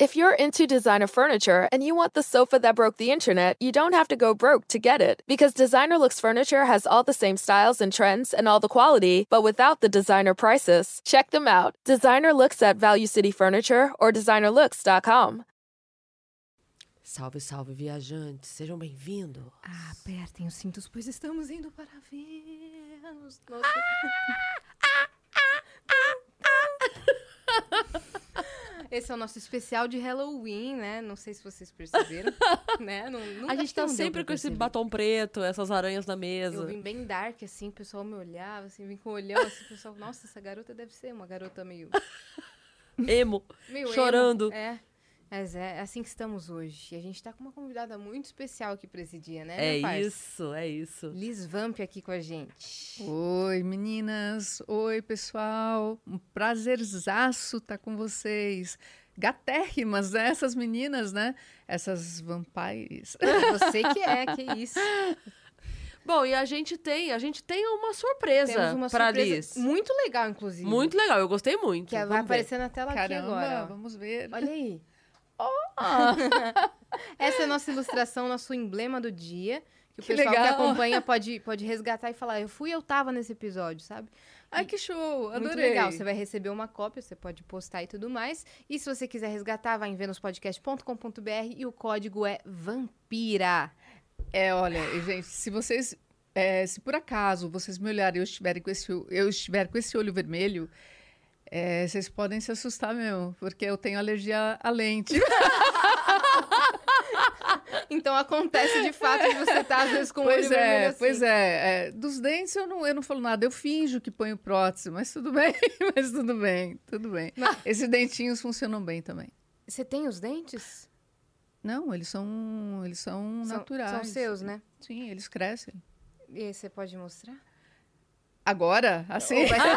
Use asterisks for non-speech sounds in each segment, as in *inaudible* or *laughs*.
If you're into designer furniture and you want the sofa that broke the internet, you don't have to go broke to get it. Because Designer Looks Furniture has all the same styles and trends and all the quality, but without the designer prices. Check them out. Designer Looks at Value City Furniture or designerlooks.com. Salve, salve, viajantes. Sejam bem-vindos. Ah, apertem os cintos, pois estamos indo para Vênus. Ah, ah, ah, *laughs* Esse é o nosso especial de Halloween, né? Não sei se vocês perceberam, *laughs* né? Não, A gente tá sempre com esse batom preto, essas aranhas na Eu mesa. vim bem dark, assim, o pessoal me olhava, assim, vim com o olhão, assim, o pessoal, nossa, essa garota deve ser uma garota meio... *laughs* Emo. meio emo. Chorando. É, mas é assim que estamos hoje. E a gente tá com uma convidada muito especial aqui pra esse dia, né, É isso, é isso. Liz Vamp aqui com a gente. Oi, meninas. Oi, pessoal. Um prazerzaço estar com vocês. Gatérrimas, né? Essas meninas, né? Essas vampires. *laughs* Você que é, que isso. Bom, e a gente tem, a gente tem uma surpresa Temos uma pra surpresa Liz. muito legal, inclusive. Muito legal, eu gostei muito. Que vai aparecer na tela aqui Caramba, agora. ó. vamos ver. Olha aí. Essa é a nossa ilustração, nosso emblema do dia. Que o Que pessoal que legal. acompanha pode, pode resgatar e falar, eu fui, eu tava nesse episódio, sabe? Ai, que show. Adorei. Muito legal. Você vai receber uma cópia, você pode postar e tudo mais. E se você quiser resgatar, vai em venuspodcast.com.br e o código é Vampira. É, olha, gente, se vocês... é, se por acaso vocês me olharem e eu estiver com esse, eu estiver com esse olho vermelho, é, vocês podem se assustar mesmo, porque eu tenho alergia à lente. *laughs* Então acontece de fato de você estar, às vezes, com o Pois olho vermelho é, assim. pois é, é. Dos dentes eu não, eu não falo nada, eu finjo que ponho prótese, mas tudo bem, *laughs* mas tudo bem, tudo bem. Mas- Esses dentinhos funcionam bem também. Você tem os dentes? Não, eles são, eles são, São- naturais. São seus, né? Sim, eles crescem. E você pode mostrar? Agora, assim, vai ser,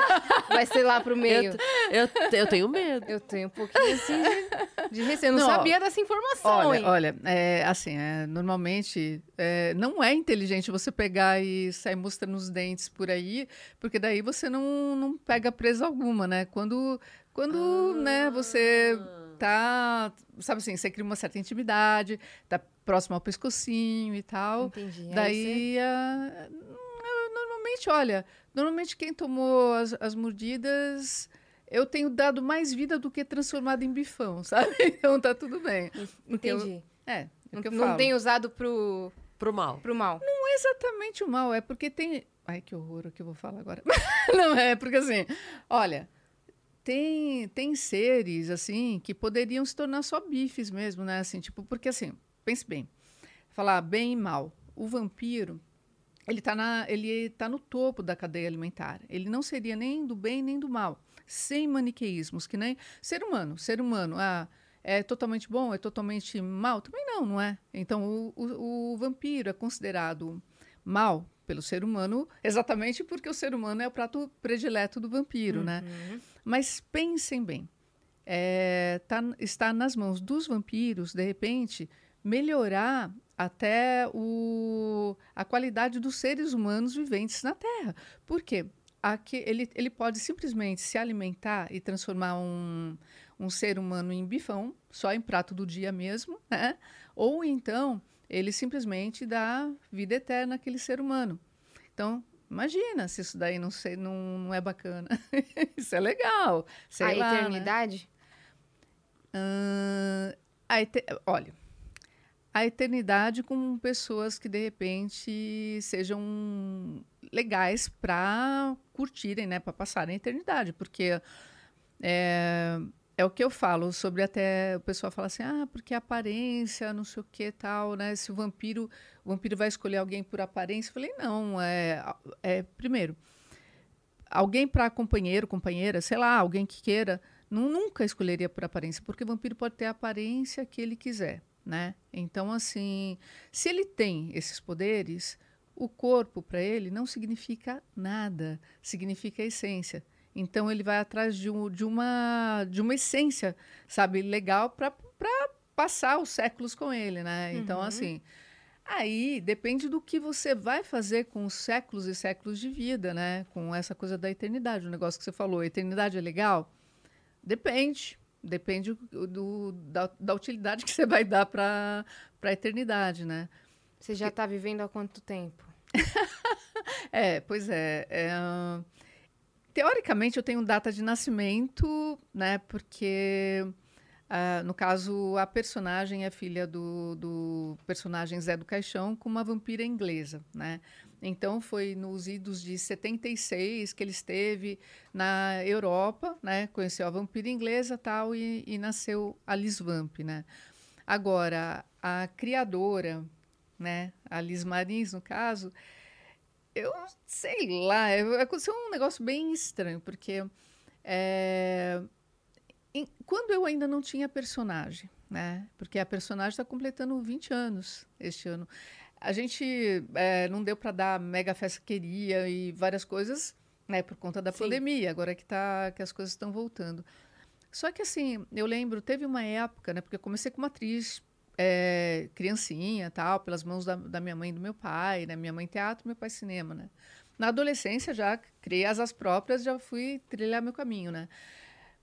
vai ser lá pro meio? Eu, eu tenho medo. Eu tenho um pouquinho assim de, de receio. Eu não, Não, sabia dessa informação, hein? olha, olha, é, assim, é, normalmente é, não é inteligente você pegar e sair mostrando os dentes por aí, porque daí você não, não pega presa alguma, né? Quando, quando né, você tá, sabe assim, você cria uma certa intimidade, tá próximo ao pescocinho e tal. Entendi. Você- Daí, ah, eu, normalmente, olha, normalmente quem tomou as, as mordidas, eu tenho dado mais vida do que transformado em bifão, *laughs* sabe? Então tá tudo bem. Porque eu- Entendi. é, é Não, que eu não falo. tem usado pro, Pro mal. pro mal. Não é exatamente o mal, é porque tem... Ai, que horror o que eu vou falar agora. *laughs* não, é porque assim, olha... Tem, tem seres, assim, que poderiam se tornar só bifes mesmo, né? Assim, tipo, porque assim, pense bem. Falar bem e mal. O vampiro, ele está na, ele tá no topo da cadeia alimentar. Ele não seria nem do bem nem do mal. Sem maniqueísmos, que nem ser humano. Ser humano, ah, é totalmente bom, é totalmente mal? Também não, não é? Então, o, o, o vampiro é considerado mal pelo ser humano, exatamente porque o ser humano é o prato predileto do vampiro, né? Uhum. Mas pensem bem, é, tá- está nas mãos dos vampiros, de repente, melhorar até o, a qualidade dos seres humanos viventes na Terra. Por quê? Aqui, ele, ele pode simplesmente se alimentar e transformar um, um ser humano em bifão, só em prato do dia mesmo, né? Ou então ele simplesmente dá vida eterna àquele ser humano. Então, imagina se isso daí não, sei, não, não é bacana. *laughs* isso é legal. Sei a lá, né? eternidade? Ahn, a ete- Olha, a eternidade com pessoas que de repente sejam legais para curtirem, né, para passarem a eternidade, porque é, é o que eu falo sobre até o pessoal fala assim, ah, porque aparência, não sei o que tal, né? Se o vampiro, o vampiro vai escolher alguém por aparência, eu falei não, é, é primeiro alguém para companheiro, companheira, sei lá, alguém que queira, nu- nunca escolheria por aparência, porque o vampiro pode ter a aparência que ele quiser, né? Então, assim, se ele tem esses poderes, o corpo para ele não significa nada, significa a essência. Então, ele vai atrás de, um- de uma, de uma essência, sabe, legal para passar os séculos com ele, né? Então, Uhum. assim, Aí depende do que você vai fazer com os séculos e séculos de vida, né? Com essa coisa da eternidade, o negócio que você falou. A eternidade é legal? Depende. Depende do, da, da utilidade que você vai dar para a eternidade, né? Você já tá vivendo há quanto tempo? *laughs* É, pois é. é, teoricamente, eu tenho data de nascimento, né? Porque, ah, no caso, a personagem é filha do, do personagem Zé do Caixão com uma vampira inglesa, né? Então, foi nos idos de 76 que ele esteve na Europa, né? Conheceu a vampira inglesa tal, e, e nasceu a Liz Vamp, né? Agora, a criadora, né? A Liz Marins, no caso, eu sei lá, é- aconteceu um negócio bem estranho, porque é, em- quando eu ainda não tinha personagem, né? Porque a personagem está completando 20 anos este ano. A gente é, não deu para dar mega festa que queria e várias coisas, né? Por conta da Sim. pandemia, agora que, tá, que as coisas estão voltando. Só que assim, eu lembro, teve uma época, né? Porque eu comecei como atriz é, criancinha, tal, pelas mãos da, da minha mãe e do meu pai, né? Minha mãe teatro, meu pai cinema, né? Na adolescência já criei asas próprias, já fui trilhar meu caminho, né?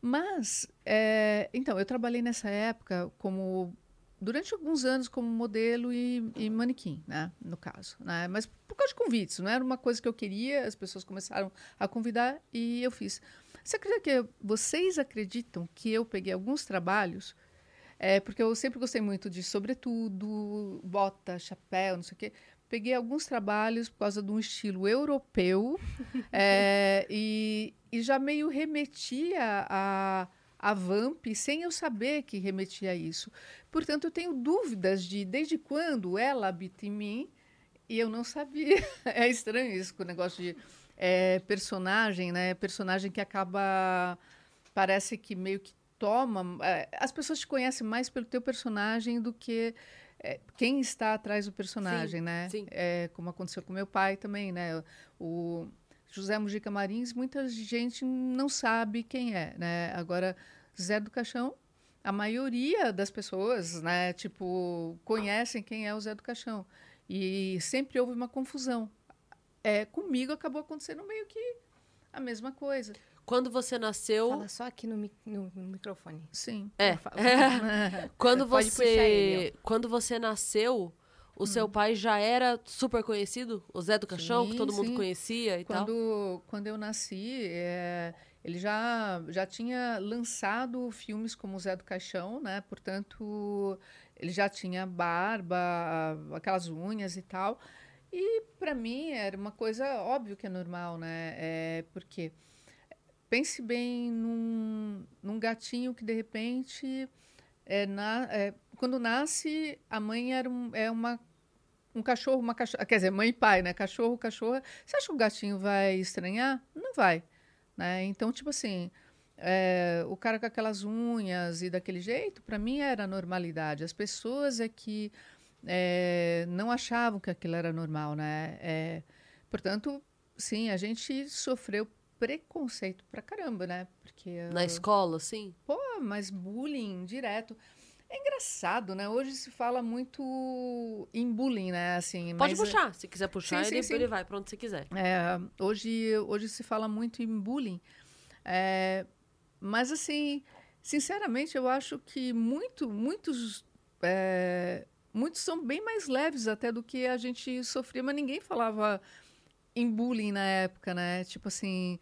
Mas, é, então, eu trabalhei nessa época como durante alguns anos como modelo e, e manequim, né, no caso, né, mas por causa de convites, não era uma coisa que eu queria, as pessoas começaram a convidar e eu fiz. Você acredita que vocês acreditam que eu peguei alguns trabalhos é, porque eu sempre gostei muito de sobretudo, bota, chapéu, não sei o quê. Peguei alguns trabalhos por causa de um estilo europeu *laughs* é, e, e já meio remetia a, a Vamp sem eu saber que remetia a isso. Portanto, eu tenho dúvidas de desde quando ela habita em mim e eu não sabia. *laughs* É estranho isso com o negócio de é, personagem, né? Personagem que acaba. Parece que meio que toma. é, as pessoas te conhecem mais pelo teu personagem do que é, quem está atrás do personagem, né? sim. É, como aconteceu com meu pai também, né? O José Mujica Marins, muita gente não sabe quem é, né? Agora, Zé do Caixão, a maioria das pessoas, né? Tipo, conhecem quem é o Zé do Caixão. E sempre houve uma confusão. É, comigo acabou acontecendo meio que a mesma coisa. Quando você nasceu. Fala só aqui no, mi- no- no microfone. Sim. É. Fala. *laughs* Quando puxar ele, você. Quando você nasceu, o seu pai já era super conhecido? O Zé do Caixão, que Sim, todo mundo sim. conhecia e tal? Quando, quando eu nasci, é, ele já, já tinha lançado filmes como Zé do Caixão, né? Portanto, ele já tinha barba, aquelas unhas e tal. E para mim era uma coisa óbvio que é normal, né? É, porque pense bem num, num gatinho que de repente é, na, é, quando nasce a mãe era um, é uma um cachorro, uma cachorra, quer dizer, mãe e pai, né? Cachorro, cachorra. Você acha que o gatinho vai estranhar? Não vai, né? Então, tipo assim, é, o cara com aquelas unhas e daquele jeito, para mim era normalidade. As pessoas é que é, não achavam que aquilo era normal, né? É, portanto, sim, a gente sofreu preconceito pra caramba, né? Porque Na escola, sim? Pô, mas bullying direto. É engraçado, né? Hoje se fala muito em bullying, né? Assim, Pode mas, puxar. Se quiser puxar, sim, ele, sim, sim. ele vai pra onde você quiser. é, hoje, hoje se fala muito em bullying. É, mas, assim, sinceramente, eu acho que muito, muitos, é, muitos são bem mais leves até do que a gente sofria, mas ninguém falava em bullying na época, né? Tipo assim,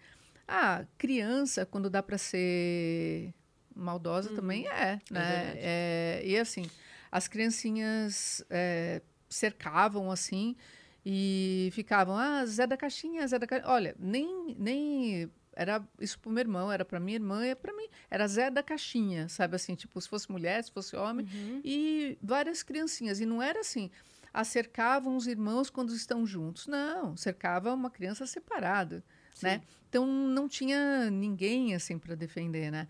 ah, criança, quando dá para ser maldosa, também é, né? verdade. É, e assim, as criancinhas é, cercavam assim e ficavam, ah, Zé da Caixinha, Zé da Caixinha. Olha, nem, nem era isso pro meu irmão, era para minha irmã, é para mim, era Zé da Caixinha, sabe assim, tipo, se fosse mulher, se fosse homem, e várias criancinhas. E não era assim, ah, cercavam os irmãos quando estão juntos. Não, cercava uma criança separada, né? Então não tinha ninguém assim para defender, né?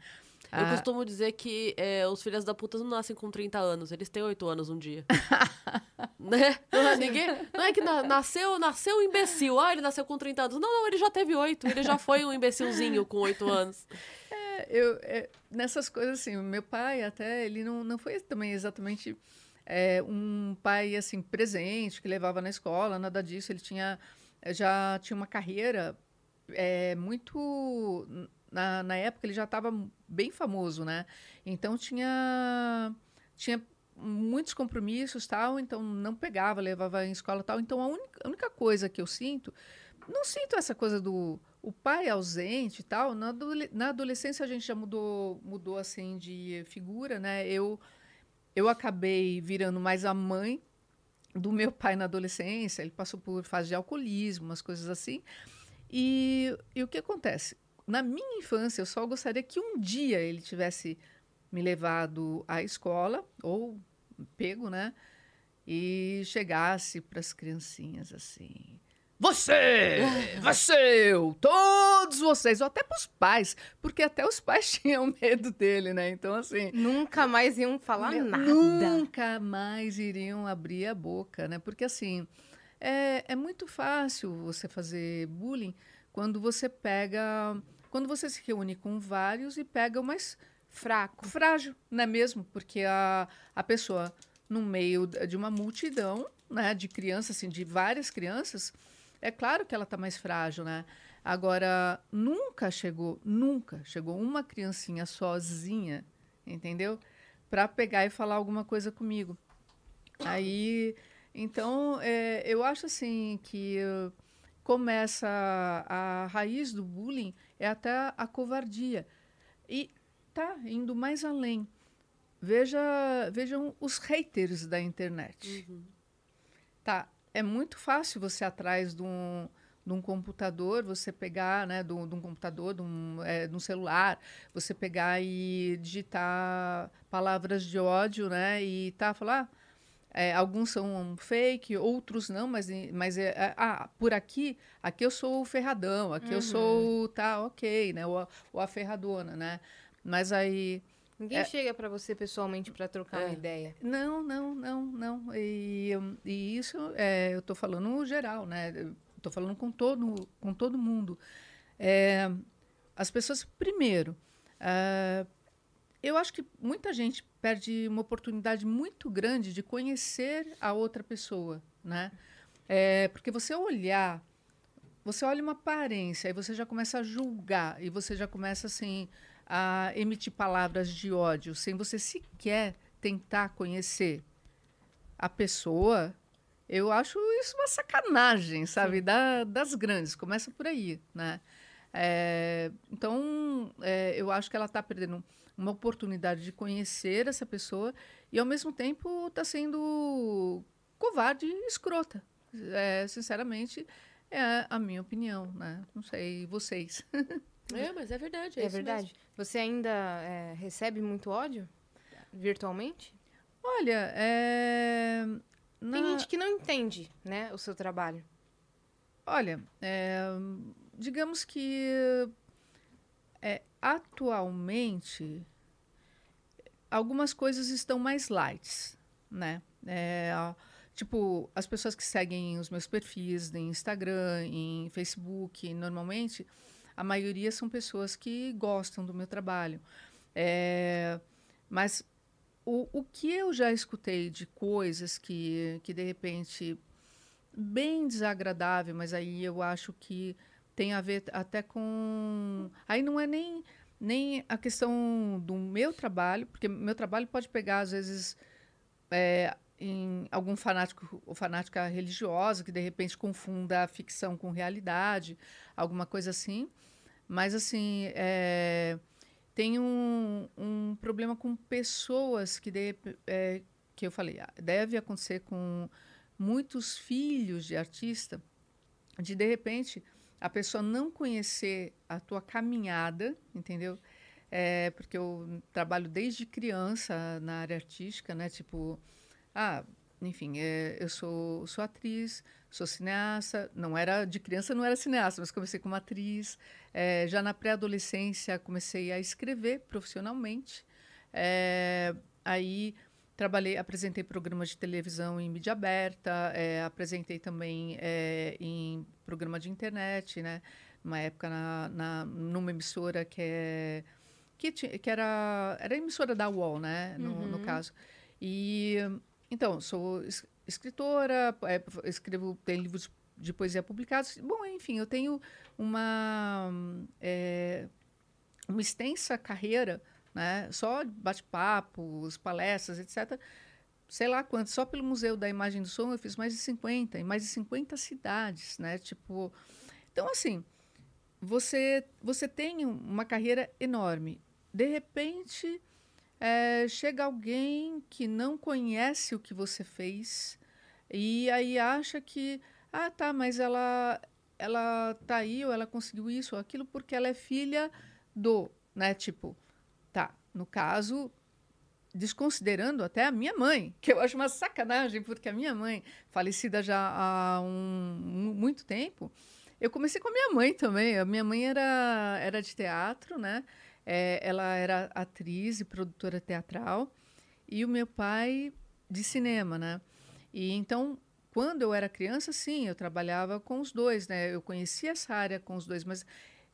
Eu Ah, costumo dizer que é, os filhos da puta não nascem com 30 anos, eles têm 8 anos um dia. *laughs* né? Não é, ninguém, não é que na- nasceu, nasceu um imbecil. Ah, ele nasceu com 30 anos. Não, não, ele já teve 8. Ele já foi um imbecilzinho com 8 anos. eu, é, nessas coisas assim, o meu pai até, ele não, não foi também exatamente é, um pai assim presente, que levava na escola, nada disso. Ele tinha, já tinha uma carreira é, muito na, na época ele já estava bem famoso, né? Então tinha tinha muitos compromissos tal, então não pegava, levava em escola tal. Então a única, a única coisa que eu sinto, não sinto essa coisa do o pai ausente tal. Na, na adolescência a gente já mudou mudou assim de figura, né? Eu eu acabei virando mais a mãe do meu pai na adolescência. Ele passou por fase de alcoolismo, umas coisas assim. E, e o que acontece? Na minha infância, eu só gostaria que um dia ele tivesse me levado à escola, ou pego, né? E chegasse para as criancinhas assim. Você! *laughs* Você! Eu! Todos vocês! Ou até para os pais, porque até os pais *laughs* tinham medo dele, né? Então, assim. Nunca mais iam falar nada. Nunca mais iriam abrir a boca, né? Porque, assim, é, é muito fácil você fazer bullying quando você pega. Quando você se reúne com vários e pega o mais fraco. Frágil, não é mesmo? Porque a, a pessoa, no meio de uma multidão, né, de crianças, assim, de várias crianças, é claro que ela está mais frágil, né? Agora, nunca chegou, nunca chegou uma criancinha sozinha, entendeu? Para pegar e falar alguma coisa comigo. Aí, então, é, eu acho assim que começa a, a raiz do bullying é até a covardia. E tá indo mais além. Veja, vejam os haters da internet. Uhum. Tá, é muito fácil você atrás de um, de um computador, você pegar, né, de um, de um computador, de um, é, de um, celular, você pegar e digitar palavras de ódio, né, e tá, falar, ah, é, alguns são fake, outros não, mas, mas é, é, ah, por aqui, aqui eu sou o ferradão, aqui uhum. eu sou, tá, ok, né, ou, ou a ferradona, né, mas aí. Ninguém é, chega para você pessoalmente para trocar é, uma ideia. Não, não, não, não. E, e isso é, eu estou falando geral, né? Estou falando com todo, com todo mundo. É, as pessoas, primeiro, uh, eu acho que muita gente perde uma oportunidade muito grande de conhecer a outra pessoa, né? É, porque você olhar, você olha uma aparência, aí você já começa a julgar, e você já começa assim a emitir palavras de ódio sem você sequer tentar conhecer a pessoa, eu acho isso uma sacanagem, sabe? Da, das grandes. Começa por aí, né? É, então, é, eu acho que ela está perdendo uma oportunidade de conhecer essa pessoa e, ao mesmo tempo, está sendo covarde e escrota. É, sinceramente, é a minha opinião, né? Não sei, vocês. *laughs* É, mas é verdade. É, é verdade. Mesmo. Você ainda é, recebe muito ódio virtualmente? Olha, é... Na... Tem gente que não entende, né, o seu trabalho. Olha, é, digamos que atualmente algumas coisas estão mais light, né? É, tipo, as pessoas que seguem os meus perfis em Instagram, em Facebook, normalmente a maioria são pessoas que gostam do meu trabalho. É, mas o, o que eu já escutei de coisas que, que, de repente, bem desagradável, mas aí eu acho que tem a ver até com. Aí não é nem, nem a questão do meu trabalho, porque meu trabalho pode pegar, às vezes, é, em algum fanático ou fanática religiosa que de repente confunda a ficção com realidade, alguma coisa assim. Mas assim, é, tem um, um problema com pessoas que de, é, que eu falei, ah, deve acontecer com muitos filhos de artista, de de repente a pessoa não conhecer a tua caminhada, entendeu? É, porque eu trabalho desde criança na área artística, né? Tipo, ah, enfim, é, eu sou, sou atriz, sou cineasta. Não era de criança, não era cineasta, mas comecei como atriz. É, já na pré-adolescência comecei a escrever profissionalmente. É, aí trabalhei, apresentei programas de televisão em mídia aberta, é, apresentei também é, em programa de internet, né? Uma época na, na numa emissora que é que, que era era a emissora da UOL, né? No, uhum. no caso. E então, sou escritora, é, escrevo, tenho livros de poesia publicados. Bom, enfim, eu tenho uma. É, uma extensa carreira, né? Só bate-papos, palestras, etc. Sei lá quanto, só pelo Museu da Imagem do Som eu fiz mais de 50, em mais de 50 cidades, né? Tipo, então assim, você você tem uma carreira enorme. De repente, é, chega alguém que não conhece o que você fez e aí acha que ah tá, mas ela ela tá aí ou ela conseguiu isso ou aquilo porque ela é filha do, né? Tipo, no caso, desconsiderando até a minha mãe, que eu acho uma sacanagem, porque a minha mãe, falecida já há um, muito tempo, eu comecei com a minha mãe também. A minha mãe era, era de teatro, né? É, ela era atriz e produtora teatral, e o meu pai de cinema, né? E então, quando eu era criança, sim, eu trabalhava com os dois, né? Eu conhecia essa área com os dois, mas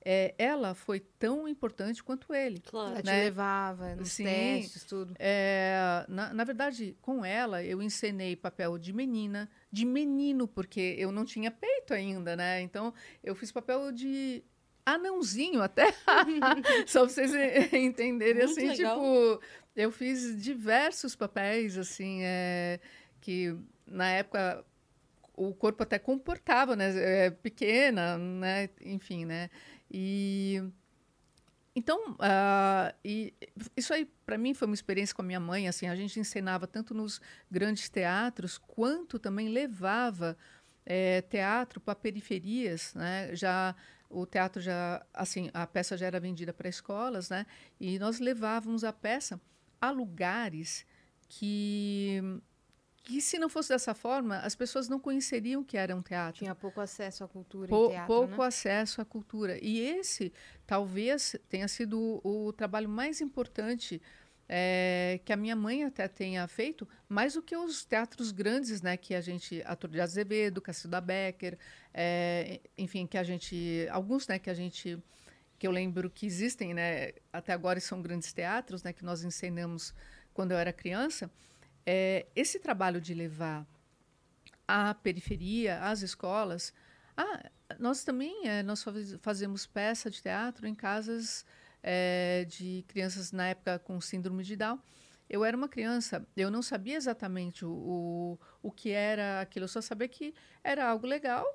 é, ela foi tão importante quanto ele. Claro. Ela né? te levava nos Sim, testes, tudo. É, na, na verdade, com ela, eu encenei papel de menina, de menino, porque eu não tinha peito ainda, né? Então, eu fiz papel de anãozinho até. *laughs* Só pra vocês *laughs* entenderem, Muito assim, legal. tipo... Eu fiz diversos papéis, assim, é, que na época o corpo até comportava, né? É, pequena, né? Enfim, né? E então, uh, e isso aí para mim foi uma experiência com a minha mãe. Assim, a gente encenava tanto nos grandes teatros quanto também levava é, teatro para periferias, né? Já o teatro já, assim, a peça já era vendida para escolas, né? E nós levávamos a peça a lugares que que se não fosse dessa forma, as pessoas não conheceriam que era um teatro. Tinha pouco acesso à cultura Pou, teatro, Pouco né? acesso à cultura. E esse talvez tenha sido o, o trabalho mais importante é, que a minha mãe até tenha feito, mais do que os teatros grandes, né, que a gente, Ator de Azevedo, Cacilda Becker, é, enfim, que a gente, alguns, né, que a gente, que eu lembro que existem, né, até agora são grandes teatros, né, que nós ensinamos quando eu era criança, é, esse trabalho de levar a periferia, as escolas, ah, nós também é, nós fazemos peça de teatro em casas é, de crianças na época com síndrome de Down. Eu era uma criança, eu não sabia exatamente o, o, o que era aquilo, eu só sabia que era algo legal,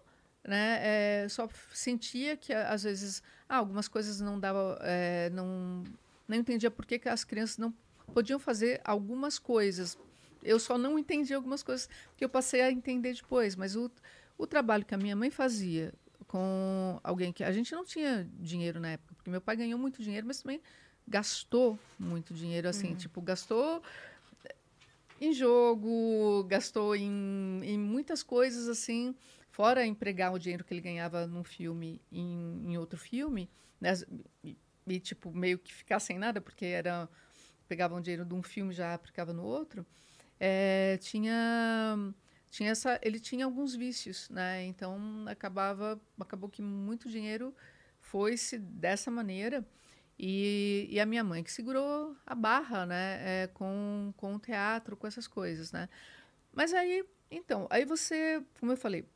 né? É, só sentia que às vezes ah, algumas coisas não dava, é, não, não entendia por que, que as crianças não podiam fazer algumas coisas eu só não entendi algumas coisas que eu passei a entender depois. Mas o, o trabalho que a minha mãe fazia com alguém que a gente não tinha dinheiro na época, porque meu pai ganhou muito dinheiro, mas também gastou muito dinheiro, assim, uhum. tipo, gastou em jogo, gastou em, em muitas coisas, assim, fora empregar o dinheiro que ele ganhava num filme em, em outro filme, né? E, e, tipo, meio que ficar sem nada, porque era pegava um dinheiro de um filme já aplicava no outro é, tinha tinha essa ele tinha alguns vícios né? Então acabava acabou que muito dinheiro foi-se dessa maneira. E, e, a minha mãe que segurou a barra né? É, com com o teatro com essas coisas né? Mas aí então aí você como eu falei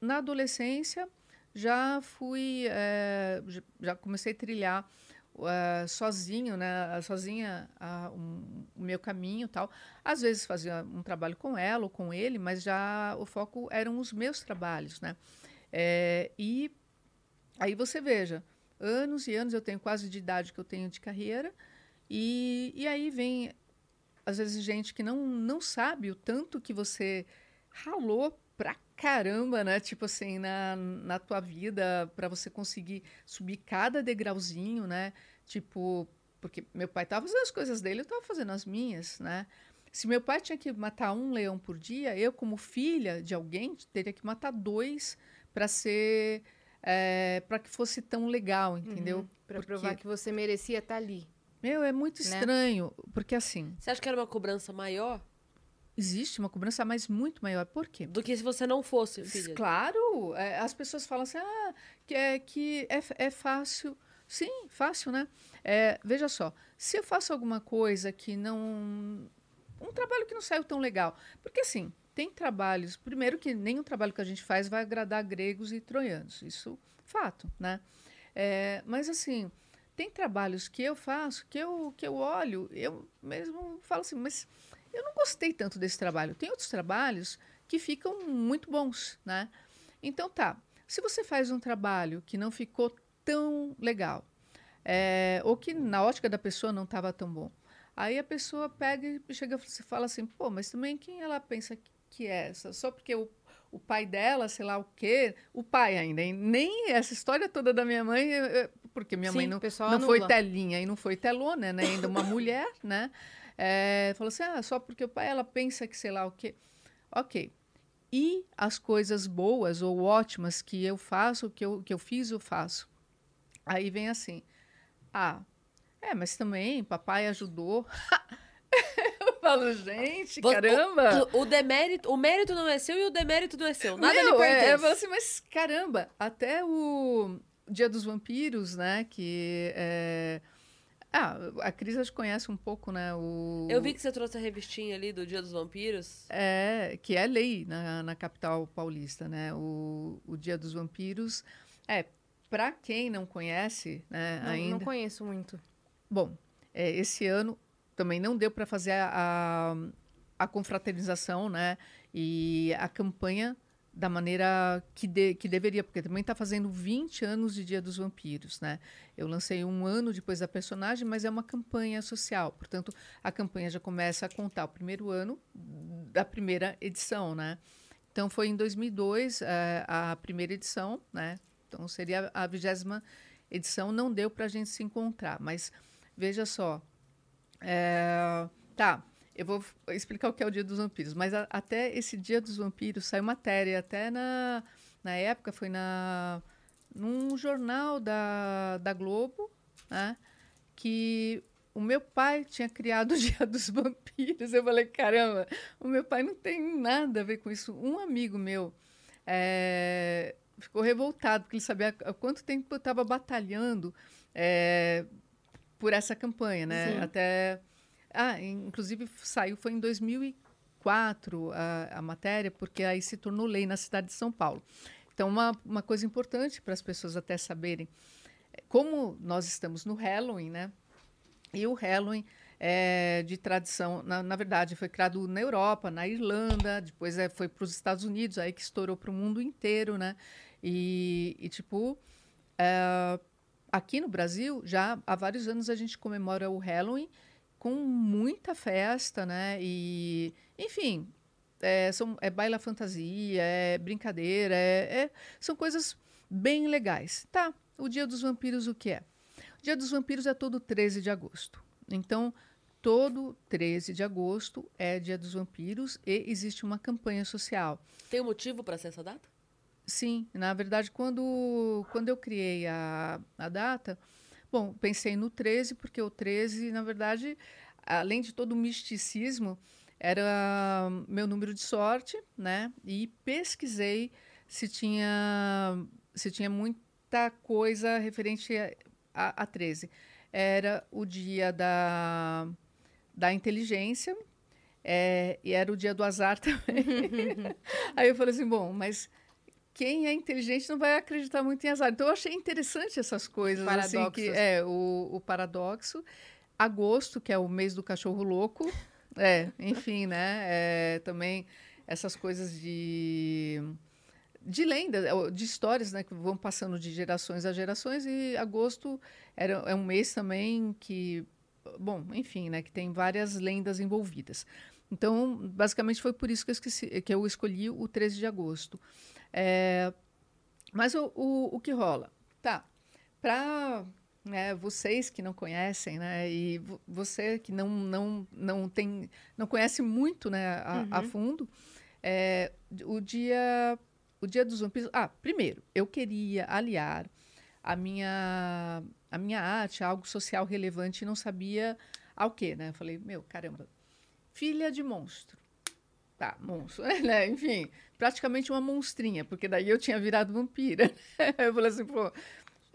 na adolescência já fui é, já comecei a trilhar uh, sozinho, né, sozinha uh, um, o meu caminho tal. Às vezes fazia um trabalho com ela ou com ele, mas já o foco eram os meus trabalhos, né? É, e aí você veja, anos e anos eu tenho quase de idade que eu tenho de carreira e, e aí vem às vezes gente que não não sabe o tanto que você ralou pra caramba, né? Tipo assim, na, na tua vida, para você conseguir subir cada degrauzinho, né? Tipo, porque meu pai tava fazendo as coisas dele, eu tava fazendo as minhas, né? Se meu pai tinha que matar um leão por dia, eu, como filha de alguém, teria que matar dois para ser. É, para que fosse tão legal, entendeu? Uhum, para provar que você merecia estar tá ali. Meu, é muito né? estranho, né? porque assim. Você acha que era uma cobrança maior? Existe uma cobrança, mas muito maior. Por quê? Do que se você não fosse, filha. Claro! É, as pessoas falam assim, ah, que é, que é, é fácil. Sim, fácil, né? É, veja só, se eu faço alguma coisa que não. Um trabalho que não saiu tão legal. Porque, assim, tem trabalhos. Primeiro, que nenhum trabalho que a gente faz vai agradar gregos e troianos. Isso, fato, né? É, mas, assim, tem trabalhos que eu faço, que eu, que eu olho, eu mesmo falo assim, mas eu não gostei tanto desse trabalho. Tem outros trabalhos que ficam muito bons, né? Então tá, se você faz um trabalho que não ficou tão legal, é, ou que na ótica da pessoa não estava tão bom, aí a pessoa pega e chega e fala assim, pô, mas também quem ela pensa que é essa? Só porque o, o pai dela, sei lá o quê, o pai ainda, hein? nem essa história toda da minha mãe, porque minha Sim, mãe não, não foi telinha e não foi telona, né? Ainda uma *laughs* mulher, né? É, falou assim, ah, só porque o pai, ela pensa que sei lá o quê. Ok. E as coisas boas ou ótimas que eu faço, que eu, que eu fiz, eu faço. Aí vem assim, ah, é, mas também papai ajudou. *laughs* eu falo, gente, Vo- caramba! O, o demérito, o mérito não é seu e o demérito não é seu. Nada Meu, lhe é, pertence. eu falo assim, mas caramba, até o Dia dos Vampiros, né, que é... Ah, a Cris acho que conhece um pouco, né, o... Eu vi que você trouxe a revistinha ali do Dia dos Vampiros. É, que é lei na, na capital paulista, né, o, o Dia dos Vampiros. É, para quem não conhece, né, Não, ainda... não conheço muito. Bom, é, esse ano também não deu para fazer a, a, a confraternização, né? E a campanha da maneira que, de, que deveria, porque também está fazendo 20 anos de Dia dos Vampiros, né? Eu lancei um ano depois da personagem, mas é uma campanha social. Portanto, a campanha já começa a contar o primeiro ano da primeira edição, né? Então, foi em 2002 eh, a primeira edição, né? Então, seria a vigésima edição. Não deu para a gente se encontrar, mas veja só. é, tá, eu vou explicar o que é o Dia dos Vampiros, mas a- até esse Dia dos Vampiros saiu matéria, até na, na época foi na num jornal da, da Globo, né, que o meu pai tinha criado o Dia dos Vampiros. Eu falei, caramba, o meu pai não tem nada a ver com isso. Um amigo meu é, ficou revoltado, porque ele sabia há quanto tempo eu estava batalhando é, por essa campanha, né? Sim. Até. Ah, inclusive saiu, foi em 2004 a, a matéria, porque aí se tornou lei na cidade de São Paulo. Então, uma, uma coisa importante para as pessoas até saberem, é, como nós estamos no Halloween, né? E o Halloween é de tradição, na, na verdade, foi criado na Europa, na Irlanda, depois é, foi para os Estados Unidos, aí que estourou para o mundo inteiro, né? E, e, tipo, é, aqui no Brasil, já há vários anos a gente comemora o Halloween com muita festa, né? E, enfim, é, são, é baila fantasia, é brincadeira, é, é- são coisas bem legais. Tá, o Dia dos Vampiros o que é? O Dia dos Vampiros é todo 13 de agosto. Então, todo 13 de agosto é Dia dos Vampiros e existe uma campanha social. Tem um motivo pra ser essa data? Sim, na verdade, quando, quando eu criei a, a data, bom, pensei no 13, porque o 13, na verdade, além de todo o misticismo, era meu número de sorte, né? E pesquisei se tinha, se tinha muita coisa referente a, a, a 13. Era o dia da, da inteligência, é, e era o dia do azar também. *laughs* Aí eu falei assim, bom, mas quem é inteligente não vai acreditar muito em azar. Então eu achei interessante essas coisas, assim, que Paradoxos. é o, o paradoxo. Agosto, que é o mês do cachorro louco, é, enfim, né? É, também essas coisas de de lenda, de histórias, né, que vão passando de gerações a gerações e agosto era é um mês também que, bom, enfim, né, que tem várias lendas envolvidas. Então, basicamente foi por isso que eu, esqueci, que eu escolhi o 13 de agosto. É, mas o, o, o que rola? Tá, para né, vocês que não conhecem, né, e vo- você que não, não, não, tem, não conhece muito né, a, a fundo, é, o dia o dia dos vampiros. Ah, primeiro, eu queria aliar a minha a minha arte a algo social relevante e não sabia ao que, né? Eu falei, meu, caramba, filha de monstro. Tá, monstro, *laughs* né? Enfim, praticamente uma monstrinha, porque daí eu tinha virado vampira. *laughs* eu falei assim, pô,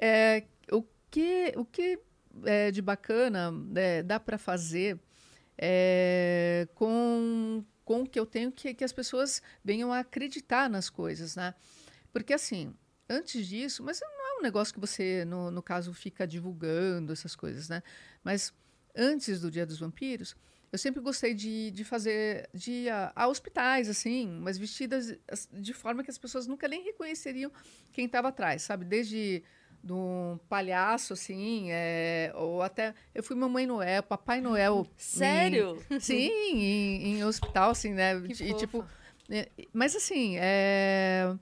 é, o que o que é, de bacana né, dá para fazer é, com com o que eu tenho que, que as pessoas venham a acreditar nas coisas, né? Porque assim, antes disso, mas não é é um negócio que você, no, no caso, fica divulgando essas coisas, né? Mas antes do Dia dos Vampiros, eu sempre gostei de, de fazer, de ir a, a hospitais, assim, mas vestidas de forma que as pessoas nunca nem reconheceriam quem estava atrás, sabe? Desde de um palhaço, assim, é, ou até. Eu fui Mamãe Noel, Papai Noel. Sério? Em, sim, em, em, hospital, assim, né? E, tipo. é, mas assim, é.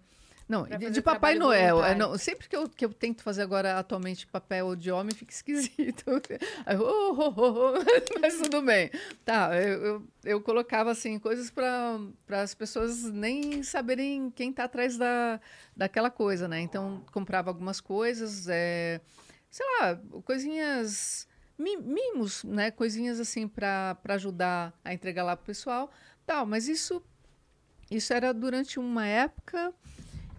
Não, de, Papai Noel. é, não, sempre que eu, que eu tento fazer agora atualmente papel de homem, fica esquisito. *laughs* Aí, oh, oh, oh, mas tudo bem. Tá, eu, eu, eu colocava assim coisas para as pessoas nem saberem quem está atrás da, daquela coisa, né? Então, comprava algumas coisas, é, sei lá, coisinhas, mi- mimos, né? Coisinhas assim para ajudar a entregar lá pro pessoal. Tal, mas isso, isso era durante uma época.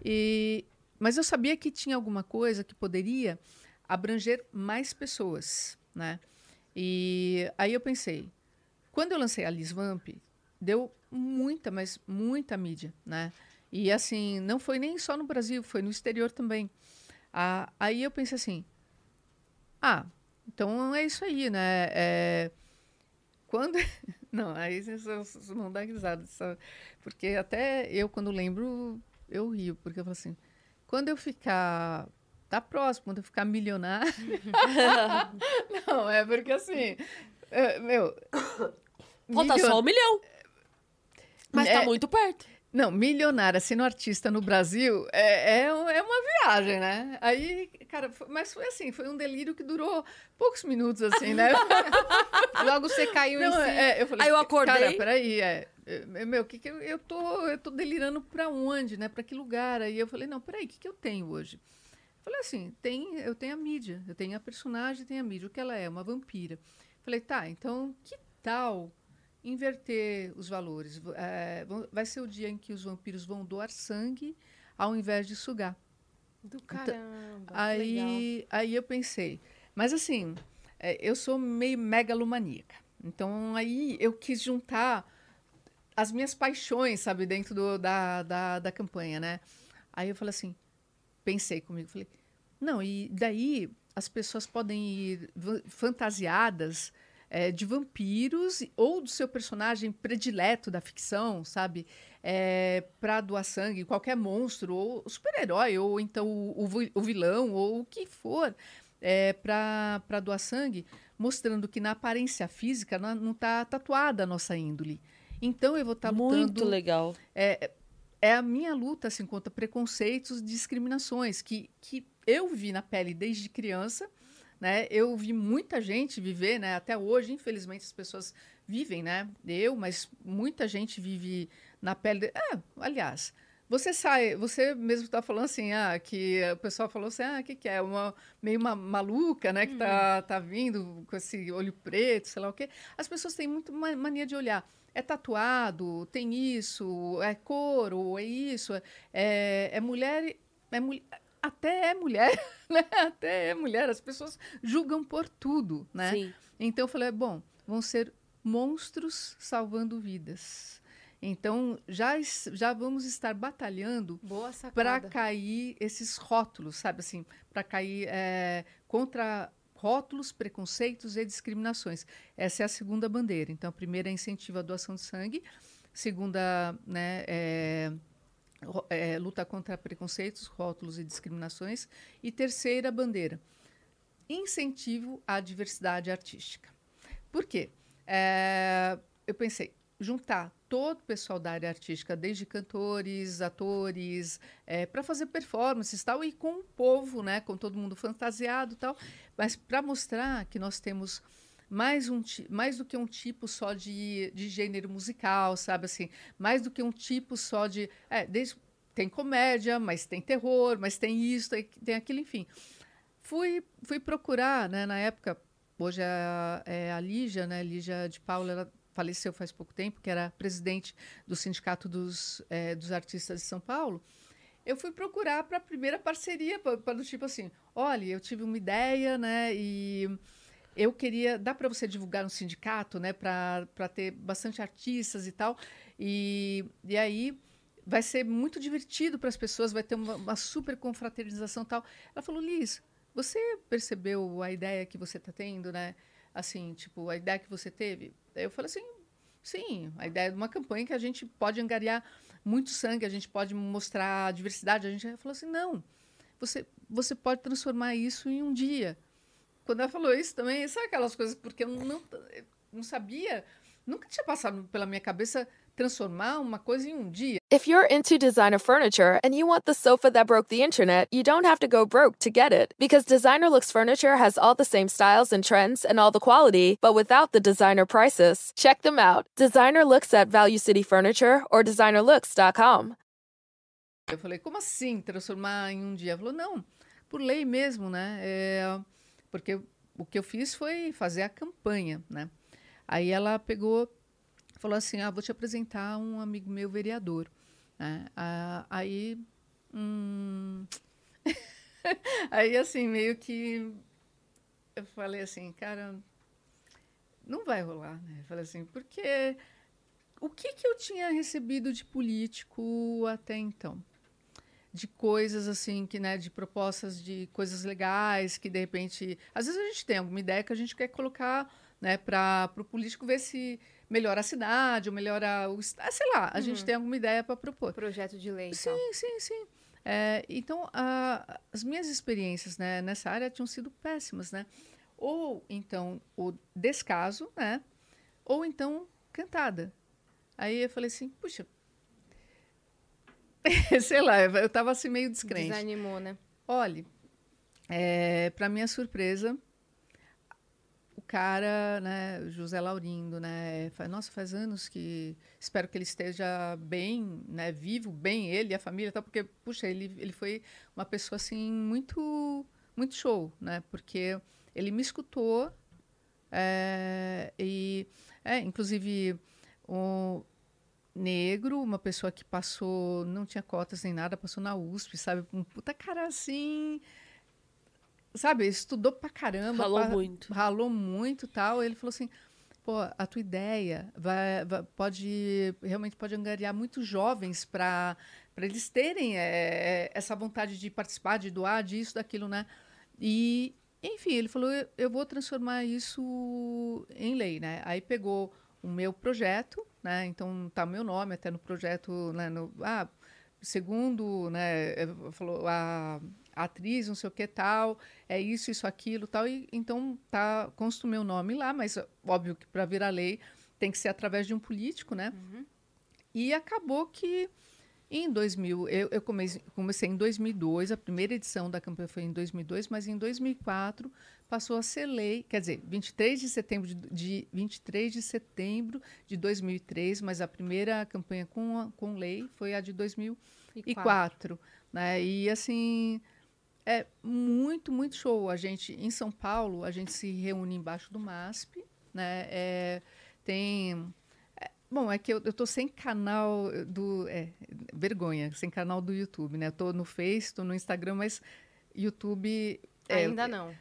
E, mas eu sabia que tinha alguma coisa que poderia abranger mais pessoas, né? E aí eu pensei, quando eu lancei a Liz Vamp, deu muita, mas muita mídia, né? E assim, não foi nem só no Brasil, foi no exterior também. Ah, aí eu pensei assim, ah, então é isso aí, né? É, quando *laughs* não, aí vocês vão dar risada, porque até eu quando lembro eu rio, porque eu falo assim, quando eu ficar tá próximo, quando eu ficar milionário, *laughs* *laughs* não é porque assim, é, meu, Falta milion- só um milhão. Mas tá É. muito perto. Não, milionária sendo artista no Brasil é, é, é uma viagem, né? Aí, cara, foi- mas foi assim, foi um delírio que durou poucos minutos, assim, né? *laughs* Logo você caiu em Não, si. é, eu falei, Aí eu acordei. Cara, peraí, é, meu, que que eu, eu tô, eu tô delirando pra onde, né? Pra que lugar? Aí eu falei, não, peraí, o que que eu tenho hoje? Falei assim, tem, eu tenho a mídia, eu tenho a personagem, tenho a mídia. O que ela é? Uma vampira. Falei, tá, então que tal inverter os valores? É, vai ser o dia em que os vampiros vão doar sangue ao invés de sugar. Do caramba. que legal. Aí, aí eu pensei, mas assim, é, eu sou meio megalomaníaca. Então aí eu quis juntar as minhas paixões, sabe, dentro do- da, da, da campanha, né? Aí eu falei assim, pensei comigo, falei, não, e daí as pessoas podem ir fantasiadas é, de vampiros ou do seu personagem predileto da ficção, sabe? É, para doar sangue, qualquer monstro, ou super-herói, ou então o, o vi- o vilão, ou o que for, é, para doar sangue, mostrando que na aparência física não está tatuada a nossa índole. Então eu vou estar lutando Muito legal. é a minha luta assim, contra preconceitos discriminações que, que eu vi na pele desde criança. Né? Eu vi muita gente viver, né? até hoje, infelizmente, as pessoas vivem, né? Eu, mas muita gente vive na pele. De... É, aliás, você sai, você mesmo está falando assim, ah, que o pessoal falou assim, ah, o que, que é? Uma, meio uma maluca, né? Que tá, tá vindo com esse olho preto, sei lá o quê. As pessoas têm muito ma- mania de olhar. É tatuado, tem isso, é couro, é isso, é, é mulher, é mulher, até é mulher, *laughs* né? Até é mulher. As pessoas julgam por tudo, né? Sim. Então eu falei, bom, vão ser monstros salvando vidas. Então já, já vamos estar batalhando para cair esses rótulos, sabe assim, para cair é, contra rótulos, preconceitos e discriminações. Essa é a segunda bandeira. Então, a primeira é incentivo à doação de sangue, segunda, né, é, é, luta contra preconceitos, rótulos e discriminações, e terceira bandeira, incentivo à diversidade artística. Por quê? É, eu pensei, juntar todo o pessoal da área artística, desde cantores, atores, para fazer performances tal, e com o povo, né, com todo mundo fantasiado tal, mas para mostrar que nós temos mais, um, mais do que um tipo só de, de gênero musical, sabe assim, mais do que um tipo só de, é, desde, tem comédia, mas tem terror, mas tem isso, tem, tem aquilo, enfim. Fui, fui procurar, né, na época, hoje é a, é a Lígia, né, Lígia de Paula, ela faleceu faz pouco tempo, que era presidente do Sindicato dos, eh, dos Artistas de São Paulo. Eu fui procurar para a primeira parceria, para do tipo assim, olha, eu tive uma ideia, né, e eu queria, dá para você divulgar no sindicato, né, para ter bastante artistas e tal, e, e aí vai ser muito divertido para as pessoas, vai ter uma, uma super confraternização e tal. Ela falou, Liz, você percebeu a ideia que você está tendo, né? Assim, tipo, a ideia que você teve? Eu falei assim, sim, a ideia de uma campanha que a gente pode angariar muito sangue, a gente pode mostrar a diversidade. A gente falou assim, não, você, você pode transformar isso em um dia. Quando ela falou isso também, sabe aquelas coisas, porque eu não, não sabia, nunca tinha passado pela minha cabeça transformar uma coisa em um dia. If you're into designer furniture and you want the sofa that broke the internet, you don't have to go broke to get it. Because Designer Looks Furniture has all the same styles and trends and all the quality, but without the designer prices. Check them out. Designer Looks at Value City Furniture or designerlooks.com. Eu falei, como assim transformar em um dia? Ela falou, não, por lei mesmo, né? É, porque o que eu fiz foi fazer a campanha, né? Aí ela pegou, falou assim, ah, vou te apresentar um amigo meu vereador. Né? Ah, aí, hum... *laughs* aí assim, meio que eu falei assim, cara, não vai rolar, né? Eu falei assim, porque o que, que eu tinha recebido de político até então? de coisas assim que né de propostas de coisas legais que de repente às vezes a gente tem alguma ideia que a gente quer colocar né para o político ver se melhora a cidade ou melhora o ah, sei lá a uhum. gente tem alguma ideia para propor projeto de lei sim então. sim sim é, então a, as minhas experiências né, nessa área tinham sido péssimas né ou então o descaso né ou então cantada aí eu falei assim puxa *laughs* sei lá, eu estava assim meio descrente. Desanimou, né? Olhe, é, para minha surpresa, cara, né, José Laurindo, né, faz, nossa, faz anos que espero que ele esteja bem, né, vivo, bem ele e a família, tá? Porque puxa, ele ele foi uma pessoa assim muito muito show, né? Porque ele me escutou é, e é, inclusive o negro, uma pessoa que passou, não tinha cotas nem nada, passou na USP, sabe? Um puta cara assim. Sabe, estudou pra caramba. Ralou pra, muito. Ralou muito tal. Ele falou assim: pô, a tua ideia vai, vai pode realmente pode angariar muitos jovens para eles terem é, essa vontade de participar, de doar, disso, daquilo, né? E, enfim, ele falou: eu, eu vou transformar isso em lei, né? Aí pegou o meu projeto, né? Então tá meu nome até no projeto, né? No, ah, segundo, né? Falou a, a, atriz, não sei o que tal, é isso, isso, aquilo, tal. E então tá consta o meu nome lá, mas óbvio que para virar lei tem que ser através de um político, né? Uhum. E acabou que em 2000, eu, eu comecei, comecei, em 2002, a primeira edição da campanha foi em 2002, mas em 2004 passou a ser lei, quer dizer, 23 de setembro de, de 23 de setembro de 2003, mas a primeira campanha com, com lei foi a de 2004, né? E assim, é muito, muito show. A gente em São Paulo, a gente se reúne embaixo do MASP, né? É, tem Bom, é que eu, estou sem canal do. É, vergonha, sem canal do YouTube, né? Estou no Face, estou no Instagram, mas YouTube. É, Ainda não.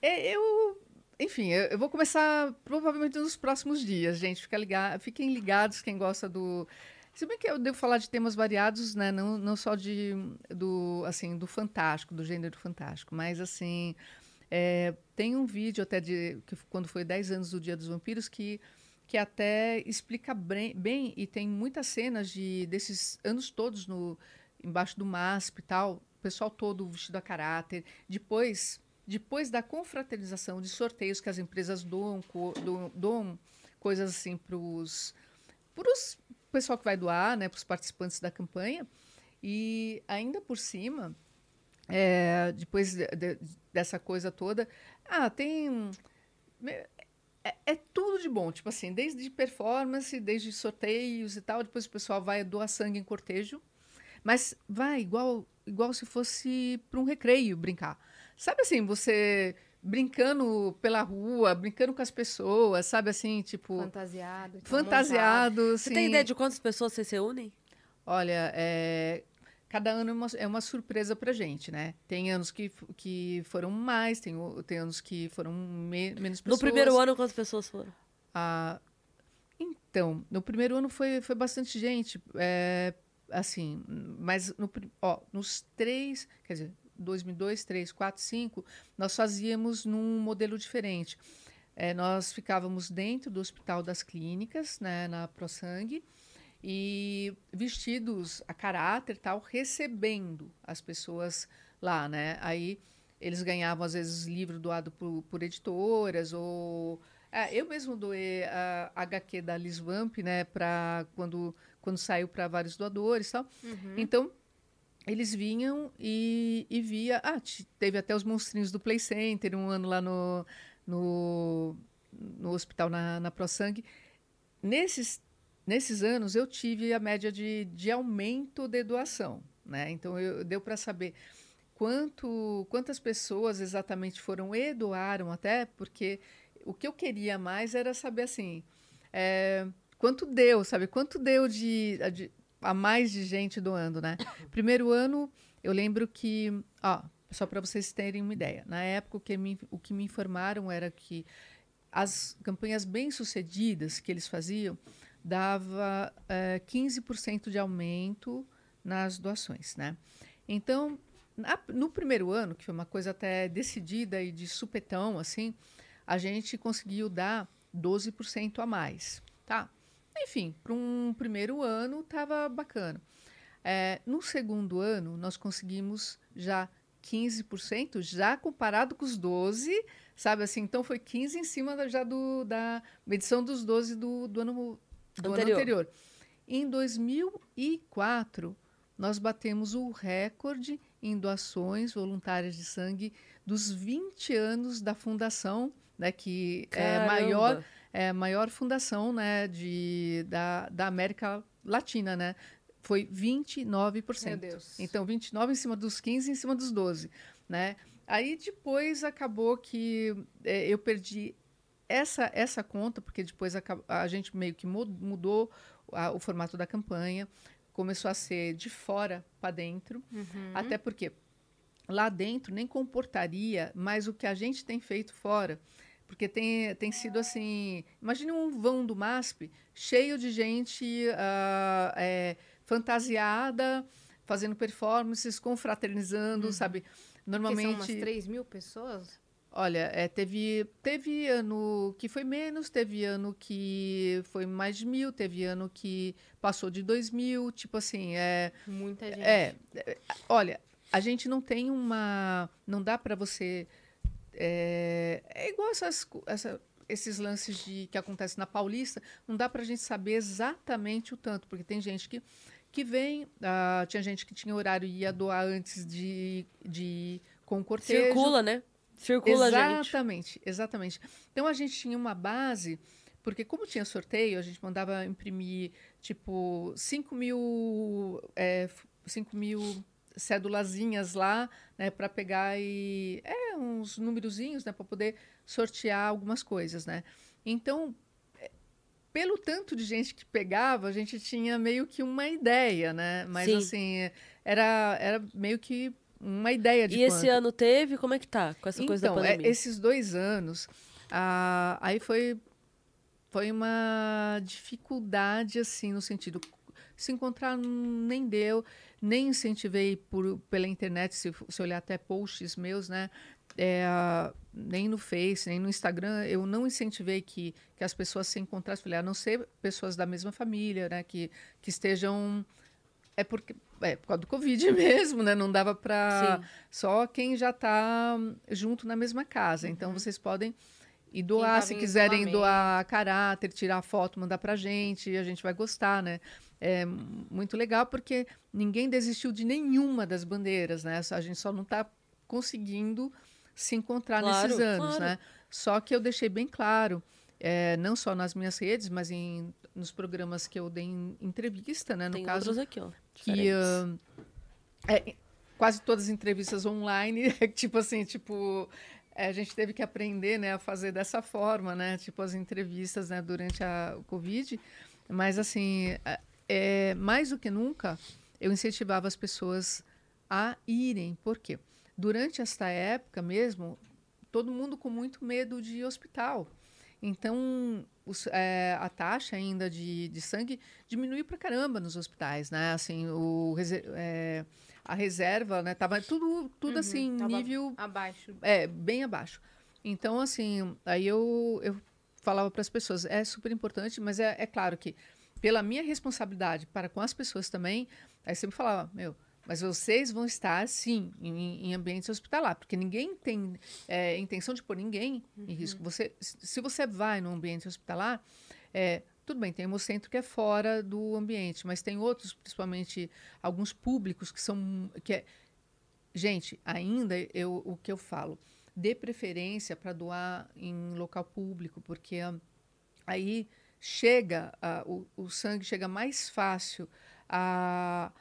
É, eu. Enfim, eu, eu, vou começar provavelmente nos próximos dias, gente. Fica ligado, fiquem ligados quem gosta do. Se bem que eu devo falar de temas variados, né? Não, não só de, do, assim, do fantástico, do gênero fantástico, mas assim. É, tem um vídeo até de que quando foi 10 anos do Dia dos Vampiros que que até explica bem, bem, e tem muitas cenas de desses anos todos no embaixo do MASP e tal, o pessoal todo vestido a caráter. Depois, depois da confraternização de sorteios que as empresas doam, doam, doam coisas assim para os pessoal que vai doar, né, para os participantes da campanha. E ainda por cima, é, depois de, de, dessa coisa toda, ah, tem é, é, tudo de bom, tipo assim, desde performance, desde sorteios e tal, depois o pessoal vai doar sangue em cortejo, mas vai igual, igual se fosse para um recreio brincar. Sabe assim, você brincando pela rua, brincando com as pessoas, sabe assim, tipo... Fantasiado. Fantasiado, Você tem ideia de quantas pessoas vocês se unem? Olha, é, cada ano é uma, é uma surpresa para gente, né? Tem anos que, que foram mais, tem, tem anos que foram me, menos pessoas. No primeiro ano, quantas pessoas foram? Ah, então, no primeiro ano foi, foi bastante gente. É, assim, mas no, ó, nos três, quer dizer, 2002, 3, 4, 5, nós fazíamos num modelo diferente. É, nós ficávamos dentro do Hospital das Clínicas, né, na ProSangue, e vestidos a caráter tal, recebendo as pessoas lá, né? Aí eles ganhavam às vezes livro doado por, por editoras ou é, eu mesmo doei a HQ da Liz Vamp, né, para quando quando saiu para vários doadores, tal. Uhum. Então eles vinham e, e via, ah, teve até os monstrinhos do Play Center um ano lá no no, no hospital na, na ProSangue. Nesses Nesses anos, eu tive a média de, de aumento de doação. Né? Então, eu, deu para saber quanto, quantas pessoas exatamente foram e doaram até, porque o que eu queria mais era saber assim, é, quanto deu, sabe? Quanto deu de, de, a mais de gente doando, né? Primeiro ano, eu lembro que, ó, só para vocês terem uma ideia, na época o que me, o que me informaram era que as campanhas bem-sucedidas que eles faziam, dava é, 15% de aumento nas doações. Né? Então, na, no primeiro ano, que foi uma coisa até decidida e de supetão, assim, a gente conseguiu dar 12% a mais. Tá? Enfim, para um primeiro ano estava bacana. É, no segundo ano, nós conseguimos já 15%, já comparado com os 12%, sabe assim? Então foi 15 em cima da, já do, da medição dos 12 do, do ano do anterior. ano anterior. Em 2004, nós batemos o recorde em doações voluntárias de sangue dos 20 anos da fundação, né, que Caramba. é maior, é a maior fundação né, de, da, da América Latina, né? Foi 29%. Meu Deus. Então, 29 em cima dos 15 em cima dos 12, né? Aí depois acabou que é, eu perdi essa, essa conta, porque depois a, a gente meio que mudou a, o formato da campanha, começou a ser de fora para dentro, uhum. até porque lá dentro nem comportaria mais o que a gente tem feito fora. Porque tem, tem sido assim. Imagine um vão do MASP cheio de gente uh, é, fantasiada, fazendo performances, confraternizando, uhum. sabe? Normalmente. Porque são umas 3 mil pessoas? Olha, é, teve, teve ano que foi menos, teve ano que foi mais de mil, teve ano que passou de dois mil, tipo assim, é... Muita gente. É, é olha, a gente não tem uma... Não dá para você... É, é, igual essas, essa, esses lances de, que acontecem na Paulista, não dá para a gente saber exatamente o tanto, porque tem gente que, que vem, uh, tinha gente que tinha horário e ia doar antes de, de com o cortejo. Circula, né? Circula, exatamente, gente. Exatamente. Então a gente tinha uma base, porque como tinha sorteio, a gente mandava imprimir tipo 5 mil, é, 5 mil cédulazinhas lá, né, para pegar e é uns númerozinhos, né, para poder sortear algumas coisas, né. Então, é, pelo tanto de gente que pegava, a gente tinha meio que uma ideia, né, mas Sim. assim era era meio que uma ideia de E quanto. esse ano teve? Como é que tá com essa então, coisa da então, é, pandemia? É, esses dois anos, ah, aí foi, foi uma dificuldade, assim, no sentido... Se encontrar nem deu, nem incentivei por, pela internet, se, se olhar até posts meus, né? É, nem no Face, nem no Instagram, eu não incentivei que, que as pessoas se encontrassem, falei, a não ser pessoas da mesma família, né? Que, que estejam... É porque é, por causa do Covid *laughs* mesmo, né? Não dava para só quem já está junto na mesma casa. Então uhum. vocês podem ir doar, tá se quiserem doar caráter, tirar foto, mandar para a gente, a gente vai gostar, né? É muito legal porque ninguém desistiu de nenhuma das bandeiras, né? A gente só não está conseguindo se encontrar claro, nesses anos, claro. né? Só que eu deixei bem claro, é, não só nas minhas redes, mas em nos programas que eu dei em entrevista, né? No Tem caso, aqui, ó. Que uh, é, quase todas as entrevistas online, *laughs* tipo assim, tipo é, a gente teve que aprender, né, a fazer dessa forma, né? Tipo as entrevistas, né, durante a Covid. Mas assim, é, é, mais do que nunca, eu incentivava as pessoas a irem. Por quê? Durante esta época mesmo, todo mundo com muito medo de hospital. Então, os, é, a taxa ainda de, de sangue diminuiu para caramba nos hospitais, né? Assim, o, é, a reserva, né? Tava tudo, tudo Uhum, assim, nível Abaixo. é, bem abaixo. Então, assim, aí eu, eu falava para as pessoas, é super importante, mas é, é claro que pela minha responsabilidade para com as pessoas também, aí sempre falava, meu, mas vocês vão estar, sim, em, em ambiente hospitalar, porque ninguém tem é, intenção de pôr ninguém em risco. Você, se você vai num ambiente hospitalar, é, tudo bem, tem hemocentro que é fora do ambiente, mas tem outros, principalmente alguns públicos que são... Que é, gente, ainda eu, o que eu falo, dê preferência para doar em local público, porque aí chega, o, o sangue chega mais fácil a,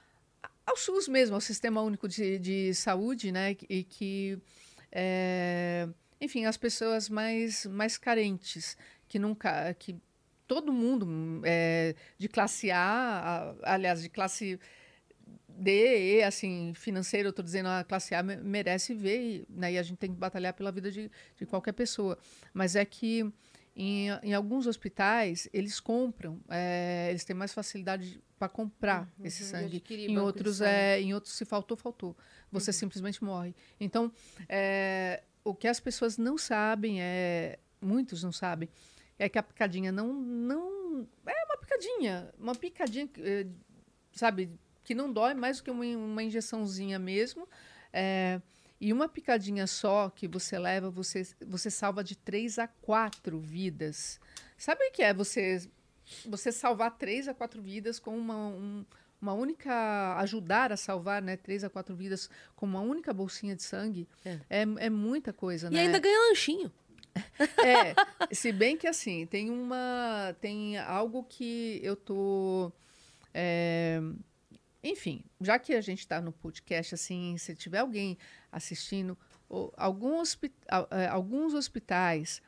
ao SUS mesmo, ao Sistema Único de, de Saúde, né? E que, é, enfim, as pessoas mais, mais carentes, que nunca, que todo mundo é, de classe A, aliás, de classe D, E, assim, financeiro, eu estou dizendo, a classe A me- merece ver, e, né, e a gente tem que batalhar pela vida de, de qualquer pessoa. Mas é que em, em alguns hospitais, eles compram, é, eles têm mais facilidade para comprar esse de sangue. Em outros, sangue. é, em outros, se faltou, faltou. Você simplesmente morre. Então, é, o que as pessoas não sabem, é, muitos não sabem, é que a picadinha não, não é uma picadinha, uma picadinha, eh, sabe, que não dói mais do que uma, uma injeçãozinha mesmo. É, e uma picadinha só que você leva, você, você salva de três a quatro vidas. Sabe o que é você, você salvar três a quatro vidas com uma, um- uma única. ajudar a salvar né, três a quatro vidas com uma única bolsinha de sangue? É. É, é muita coisa, E né? ainda ganha lanchinho. *laughs* É, se bem que assim, tem uma. Tem algo que eu tô. é, enfim, já que a gente está no podcast, assim, se tiver alguém assistindo, ou algum hospi- a- é, alguns hospitais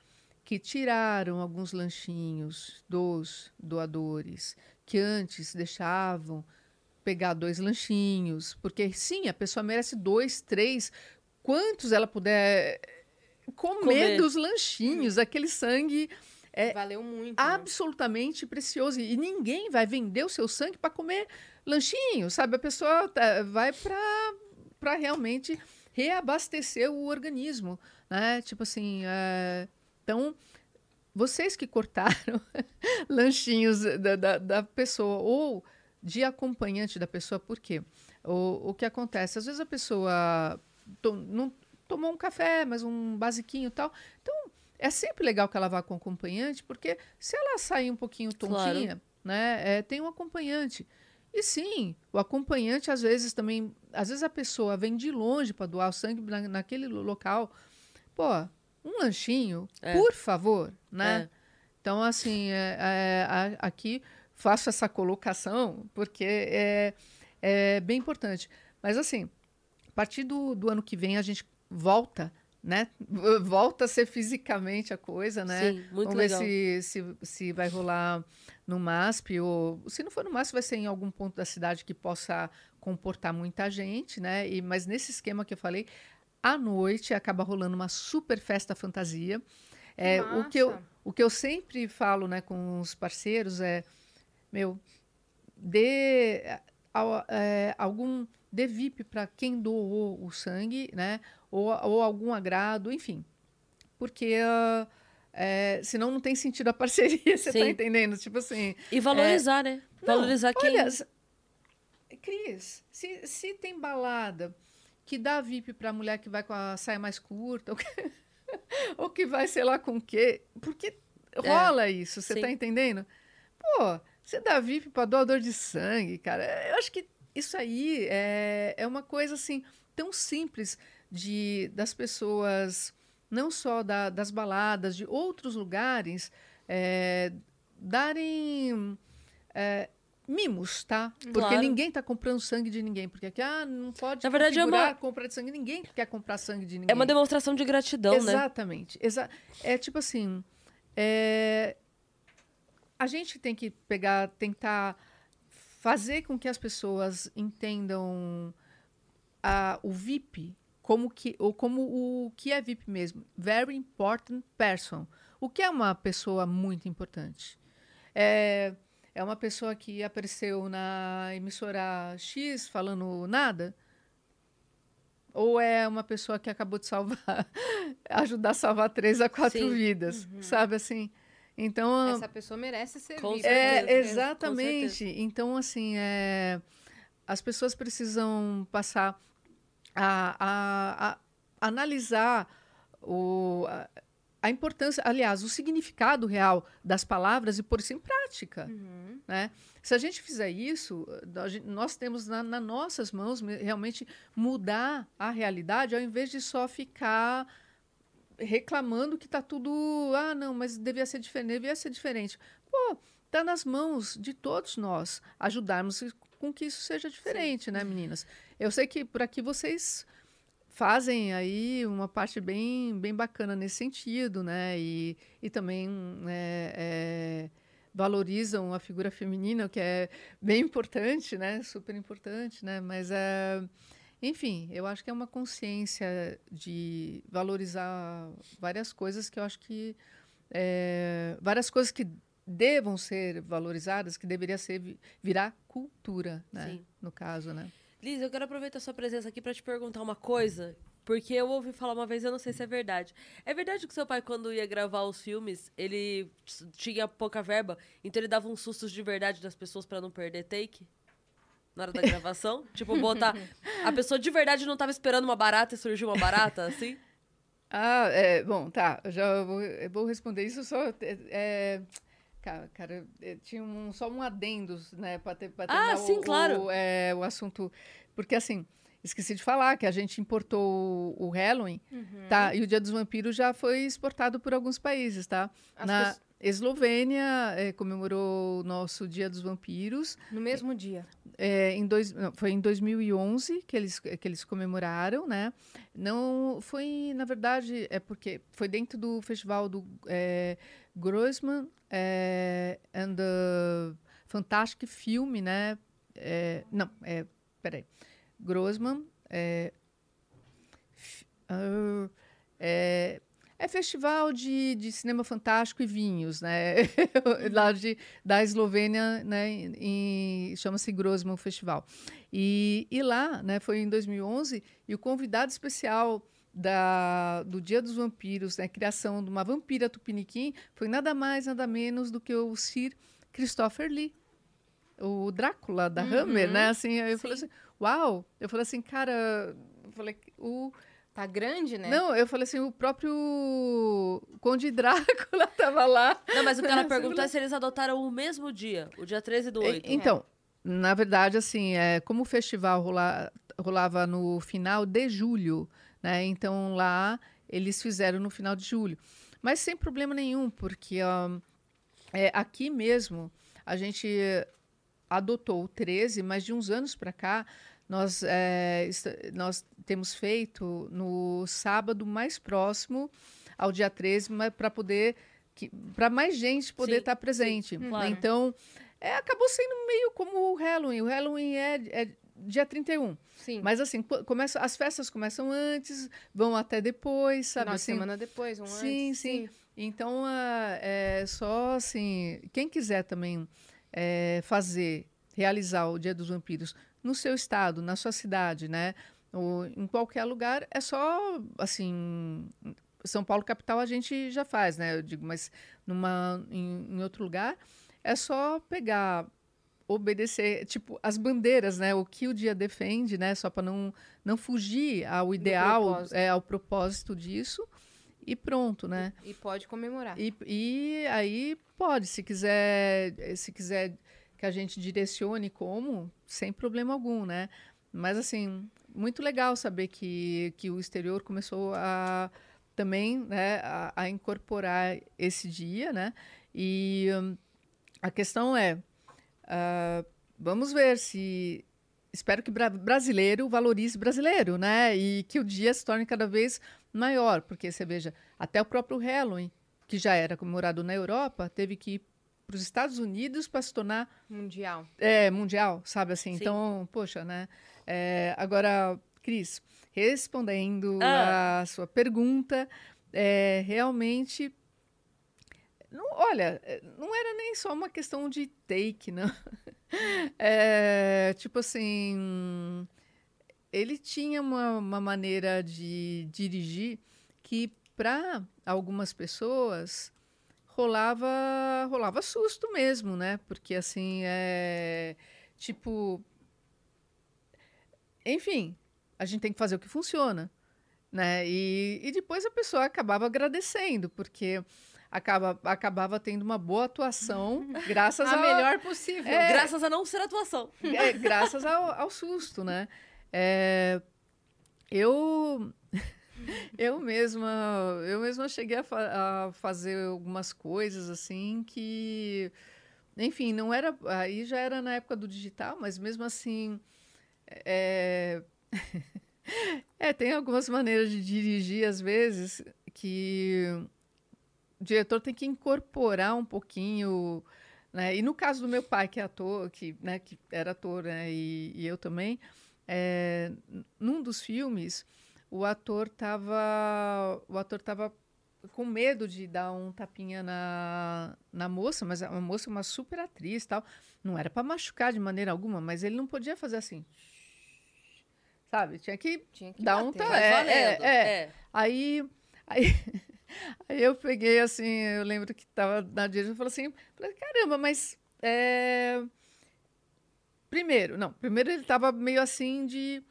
que tiraram alguns lanchinhos dos doadores, que antes deixavam pegar dois lanchinhos, porque sim, a pessoa merece dois, três, quantos ela puder comer, Comer. dos lanchinhos, aquele sangue é Valeu muito. né? absolutamente precioso e ninguém vai vender o seu sangue para comer lanchinho, sabe? A pessoa tá- vai para realmente reabastecer o organismo, né? Tipo assim, é, então vocês que cortaram *laughs* lanchinhos da, da, da pessoa ou de acompanhante da pessoa, por quê? O, o que acontece? Às vezes a pessoa não tomou um café, mas um basiquinho e tal. Então, é sempre legal que ela vá com acompanhante, porque se ela sair um pouquinho Claro. tontinha, né, é, tem um acompanhante. E sim, o acompanhante às vezes também, às vezes a pessoa vem de longe para doar o sangue na, naquele lo- local. Pô, um lanchinho, É. por favor, né? É. Então, assim, é, é, aqui faço essa colocação porque é, é bem importante. Mas, assim, a partir do, do ano que vem, a gente volta, né? *laughs* Volta a ser fisicamente a coisa, né? Sim, muito Vamos legal. ver se, se, se vai rolar no MASP ou se não for no MASP, vai ser em algum ponto da cidade que possa comportar muita gente, né? E, mas nesse esquema que eu falei, à noite acaba rolando uma super festa fantasia. É, o, que eu, o que eu sempre falo né, com os parceiros é, meu, dê al- é, algum dê VIP para quem doou o sangue, né? Ou, ou algum agrado, enfim. Porque ah, é, senão não tem sentido a parceria, *laughs* você tá Sim. entendendo? Tipo assim, E valorizar, né? não, Valorizar quem. Olha, Cris, se, se tem balada que dá VIP pra mulher que vai com a saia mais curta, ou que, *laughs* ou que vai, sei lá, com o quê, porque rola isso, você tá entendendo? Pô, você dá VIP pra doador de sangue, cara, eu acho que isso aí é, é uma coisa, assim, tão simples de das pessoas, não só da- das baladas, de outros lugares, é, darem é, mimos, tá? Porque Claro. ninguém tá comprando sangue de ninguém. Porque aqui, ah, não pode Na verdade, é uma- compra de sangue. Ninguém quer comprar sangue de ninguém. É uma demonstração de gratidão, né? Exatamente. Exa é tipo assim, é, a gente tem que pegar, tentar fazer com que as pessoas entendam a, o VIP como que ou como o que é VIP mesmo, very important person. O que é uma pessoa muito importante? É, é uma pessoa que apareceu na emissora X falando nada? Ou é uma pessoa que acabou de salvar, *laughs* ajudar a salvar três a quatro Sim. vidas, sabe assim? Então, Essa pessoa merece ser Com certeza. é, Com exatamente. Então, assim, é, as pessoas precisam passar a, a- a analisar o, a, a importância, aliás, o significado real das palavras e pôr isso em prática. Uhum. Né? Se a gente fizer isso, nós temos na, nas nossas mãos me- realmente mudar a realidade, ao invés de só ficar reclamando que está tudo. Ah, não, mas devia ser diferente, devia ser diferente. Pô, está nas mãos de todos nós ajudarmos com que isso seja diferente, né, meninas? Eu sei que por aqui vocês fazem aí uma parte bem, bem bacana nesse sentido, né? E, e também é, é, valorizam a figura feminina, o que é bem importante, né? Super importante, né? Mas é, enfim, eu acho que é uma consciência de valorizar várias coisas que eu acho que é, várias coisas que devam ser valorizadas, que deveria ser vi- virar cultura, né? Sim. No caso, né? Liz, eu quero aproveitar sua presença aqui pra te perguntar uma coisa. Porque eu ouvi falar uma vez, eu não sei se é verdade. É verdade que seu pai, quando ia gravar os filmes, ele tinha pouca verba, então ele dava uns sustos de verdade das pessoas pra não perder take? Na hora da *laughs* gravação? tipo, botar. A pessoa de verdade não tava esperando uma barata e surgiu uma barata, assim? Ah, é, bom, tá. eu Já vou, vou responder isso só. é, é, cara, cara, é, tinha um, só um adendo, né, para ter, pra Ah, terminar sim, o, claro. O, é, o assunto. Porque, assim, esqueci de falar que a gente importou o, o Halloween, Uhum. tá? E o Dia dos Vampiros já foi exportado por alguns países, tá? As Na pessoas- Eslovênia é, comemorou o nosso Dia dos Vampiros. No mesmo dia. É, em dois, não, foi em 2011 que eles, que eles comemoraram, né? Não foi, na verdade, é porque foi dentro do festival do é, Grossman é, and the Fantastic Film, né? É, não, é, peraí. Grossman é, ah, é, é festival de, de cinema fantástico e vinhos, né? *laughs* Lá de, da Eslovênia, né? Chama-se Grossman Festival. E, e lá, né? Foi em 2011 e o convidado especial da, do Dia dos Vampiros, né? Criação de uma vampira tupiniquim, foi nada mais, nada menos do que o Sir Christopher Lee. O Drácula da Hammer, né? Assim, aí eu falei assim, uau! Eu falei assim, cara, eu falei, o, Tá grande, né? não, eu falei assim, o próprio Conde Drácula *laughs* tava lá. Não, mas o que ela *laughs* perguntou é se eles adotaram o mesmo dia, o dia 13 do 8. E- Então, na verdade, assim, é, como o festival rola- rolava no final de julho, né? Então lá eles fizeram no final de julho. Mas sem problema nenhum, porque ó, é, aqui mesmo a gente adotou o 13, mas de uns anos para cá nós, é, nós temos feito no sábado mais próximo ao dia 13, para poder para mais gente poder Sim, estar presente. claro. Então, é, acabou sendo meio como o Halloween. O Halloween é, é dia 31. Sim. Mas assim, co- começa, as festas começam antes, vão até depois, sabe? Uma assim, semana depois, um sim, antes. sim. Então, ah, é só assim, quem quiser também é, fazer, realizar o Dia dos Vampiros no seu estado, na sua cidade, né? Ou em qualquer lugar, é só, assim, São Paulo capital a gente já faz, né? Eu digo, mas numa, em, em outro lugar, é só pegar, obedecer, tipo, as bandeiras, né? O que o dia defende, né? Só para não, não fugir ao ideal, propósito. é, ao propósito disso e pronto, né? E pode comemorar. E, e aí pode, se quiser, se quiser que a gente direcione como, sem problema algum, né? Mas assim, muito legal saber que, que o exterior começou a também, né, a, a incorporar esse dia, né? E hum, a questão é, ah, vamos ver se espero que bra brasileiro valorize brasileiro, né? E que o dia se torne cada vez maior, porque você veja, até o próprio Halloween, que já era comemorado na Europa, teve que ir para os Estados Unidos para se tornar Mundial. é, mundial, sabe assim? Sim. Então, poxa, né? É, agora, Cris, respondendo Ah. a sua pergunta, é, realmente Não, olha, é, não era nem só uma questão de take, não. É, *laughs* tipo assim, ele tinha uma, uma maneira de dirigir que para algumas pessoas rolava rolava susto mesmo, né? Porque assim é tipo, enfim, a gente tem que fazer o que funciona, né? E, e depois a pessoa acabava agradecendo, porque acaba, acabava tendo uma boa atuação, *laughs* graças A ao, melhor possível. É. Graças a não ser atuação. é, graças ao, ao susto, né? É, eu *laughs* eu mesma eu mesma cheguei a, fa- a fazer algumas coisas assim que enfim não era aí já era na época do digital mas mesmo assim é, *laughs* é, tem algumas maneiras de dirigir às vezes que o diretor tem que incorporar um pouquinho né? E no caso do meu pai que é ator que né que era ator né? e, e eu também é, num dos filmes o ator tava o ator tava com medo de dar um tapinha na, na moça, mas a moça é uma super atriz tal. Não era para machucar de maneira alguma, mas ele não podia fazer assim. Sabe? Tinha que Tinha que dar um bater. ta- Mas é, valendo. é, é. Aí, aí, aí eu peguei assim, eu lembro que tava na direção e falei assim, caramba, mas é... primeiro, não, primeiro ele tava meio assim de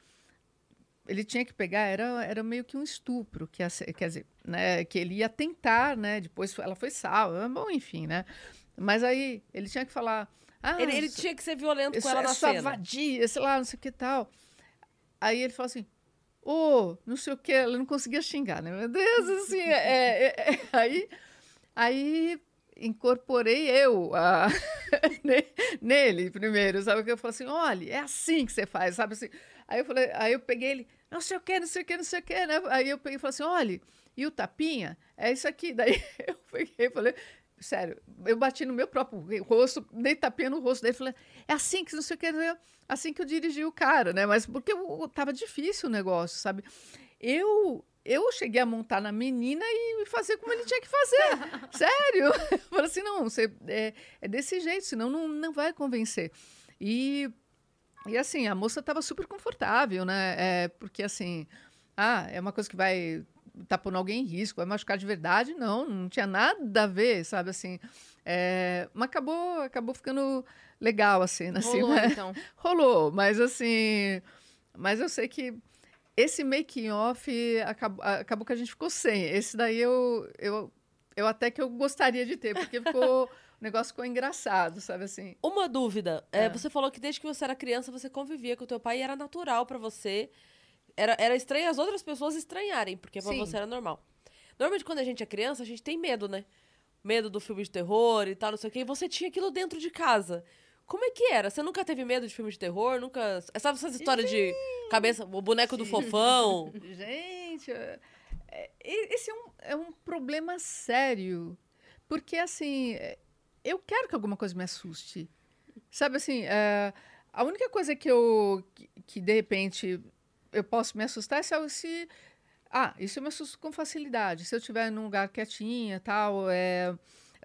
ele tinha que pegar, era, era meio que um estupro, que quer dizer, né, que ele ia tentar, né, depois ela foi salva, bom, enfim, né, mas aí ele tinha que falar, ah, Ele, ele isso- tinha que ser violento isso com ela na cena. vadia, sei lá, não sei o que tal. Aí ele falou assim, ô, não sei o que, ela não conseguia xingar, né? Meu Deus, assim, é, é, é, aí, aí incorporei eu a- *laughs* ne- nele primeiro, sabe? Que eu falei assim, olha, é assim que você faz, sabe assim? Aí eu falei, aí eu peguei ele, não sei o que, não sei o que, não sei o que, né? Aí eu peguei e falei assim, olha, e o tapinha? É isso aqui. *laughs* Daí eu peguei e falei, sério, eu bati no meu próprio rosto, dei tapinha no rosto dele, falei, é assim que não sei o que, assim que eu dirigi o cara, né? Mas porque eu, tava difícil o negócio, sabe? Eu eu cheguei a montar na menina e fazer como ele tinha que fazer. *laughs* Sério. Eu falei assim, não, você, é, é desse jeito, senão não, não vai convencer. E, e assim, a moça estava super confortável, né? É, porque assim, ah, é uma coisa que vai tá pondo alguém em risco, vai machucar de verdade? Não, não tinha nada a ver, sabe assim. É, mas acabou, acabou ficando legal a cena, assim, Rolou, né? então. *laughs* Rolou, mas assim. Mas eu sei que esse making off acabou, acabou que a gente ficou sem. Esse daí eu, eu, eu até que eu gostaria de ter, porque ficou. *laughs* o negócio ficou engraçado, sabe assim? Uma dúvida. É, É. Você falou que desde que você era criança você convivia com o teu pai e era natural pra você. Era, era estranho as outras pessoas estranharem, porque pra Sim. você era normal. Normalmente quando a gente é criança, a gente tem medo, né? Medo do filme de terror e tal, não sei o quê. E você tinha aquilo dentro de casa. Como é que era? Você nunca teve medo de filme de terror? Nunca. Sabe essas histórias de cabeça, o boneco do *laughs* fofão? Gente, é- esse é um, é um problema sério. Porque, assim, é, eu quero que alguma coisa me assuste. Sabe assim, é, a única coisa que eu. Que, que, de repente eu posso me assustar se, eu- se. Ah, isso eu me assusto com facilidade. Se eu estiver num lugar quietinha tal, é,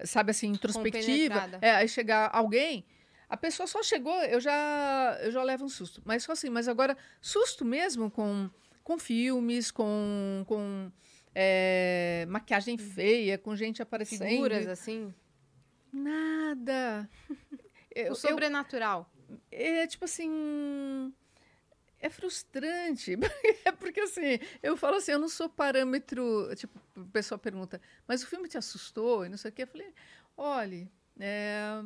sabe assim, introspectiva. Compenetrada. É, aí chegar alguém. A pessoa só chegou, eu já, eu já levo um susto. Mas só assim, mas agora, susto mesmo com, com filmes, com, com é, maquiagem feia, com gente aparecendo. Figuras, assim. Nada. *laughs* Eu- o eu- sobrenatural. é tipo assim. É frustrante. *laughs* É porque assim, eu falo assim, eu não sou parâmetro. Tipo, o pessoal pergunta, mas o filme te assustou? E não sei o quê. Eu falei, olha, é,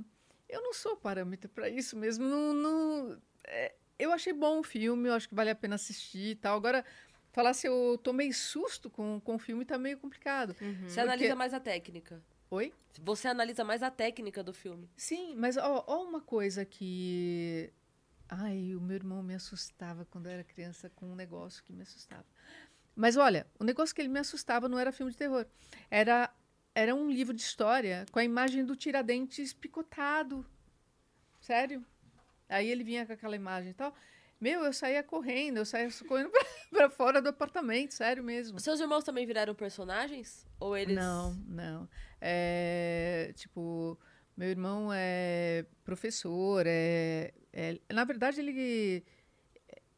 eu não sou parâmetro para isso mesmo. Não, não- é, eu achei bom o filme, eu acho que vale a pena assistir e tal. Agora, falar se eu tomei susto com, com o filme tá meio complicado. Você analisa mais a técnica. Oi? Você analisa mais a técnica do filme. Sim, mas ó, ó uma coisa que. Ai, o meu irmão me assustava quando eu era criança com um negócio que me assustava. Mas olha, o negócio que ele me assustava não era filme de terror. Era, era um livro de história com a imagem do Tiradentes picotado. Sério? Aí ele vinha com aquela imagem e tal. Meu, eu saía correndo, eu saía correndo pra, *laughs* pra fora do apartamento, sério mesmo. Seus irmãos também viraram personagens? Ou eles. Não, não. É, tipo, meu irmão é professor, é, é- na verdade ele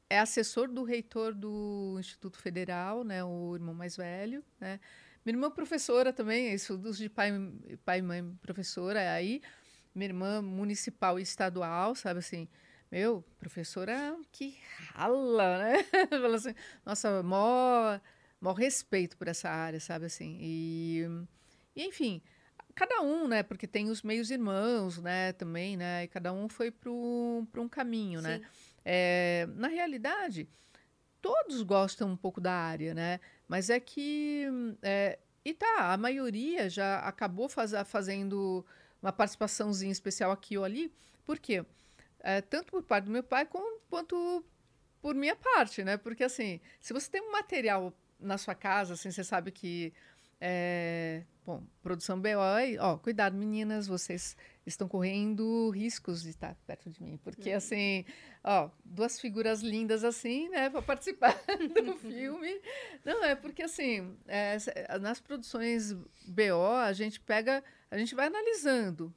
é assessor do reitor do Instituto Federal, né, o irmão mais velho, né. Minha irmã é professora também, estudos de pai, pai e mãe professora, aí minha irmã municipal e estadual, sabe assim, meu, professora que rala, né? *laughs* Fala assim, nossa, mó, mó respeito por essa área, sabe assim, e, e enfim, cada um, né? Porque tem os meios irmãos, né? Também, né? E cada um foi para um caminho, né? Sim. É, na realidade, todos gostam um pouco da área, né? Mas é que. é, e tá, a maioria já acabou faz- fazendo uma participaçãozinha especial aqui ou ali. Por quê? É, tanto por parte do meu pai com- quanto por minha parte, né? Porque assim, se você tem um material na sua casa, assim, você sabe que. é, bom, produção BO, ó, cuidado, meninas, vocês estão correndo riscos de estar perto de mim. Porque, assim, ó, duas figuras lindas assim, né, para participar *laughs* do *laughs* filme. Não, é porque, assim, é, nas produções BO, a gente pega, a gente vai analisando.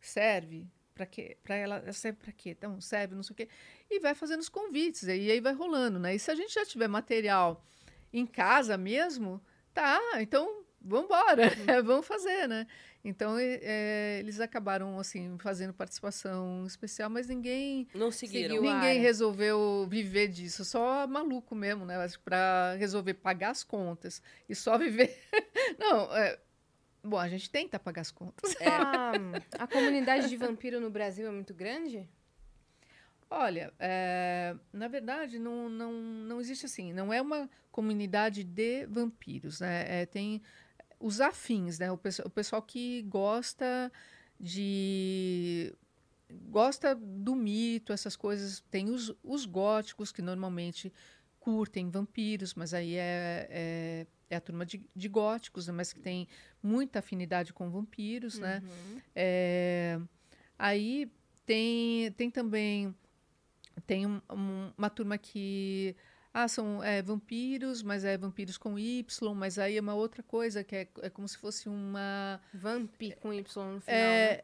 Serve? Para quê? Para ela, serve para quê? Então, serve, não sei o quê. E vai fazendo os convites, e aí vai rolando, né? E se a gente já tiver material em casa mesmo, tá, então vamos embora, *laughs* vamos fazer, né? Então, é, eles acabaram, assim, fazendo participação especial, mas ninguém Não seguiram. Seguiu. a Ninguém área. resolveu viver disso, só maluco mesmo, né? Para resolver pagar as contas e só viver. *laughs* Não, é... bom, a gente tenta pagar as contas. A, a comunidade de vampiro no Brasil é muito grande? Olha, é, na verdade, não, não, não existe assim, não é uma comunidade de vampiros, né? É, tem os afins, né? O, o pessoal que gosta de. gosta do mito, essas coisas. Tem os, os góticos que normalmente curtem vampiros, mas aí é, é, é a turma de, de góticos, né? mas que tem muita afinidade com vampiros, né? Uhum. É, aí tem, tem também tem um- um- uma turma que ah, são é, vampiros, mas é vampiros com Y, mas aí é uma outra coisa que é, é como se fosse uma Vampi com Y no final, é, né?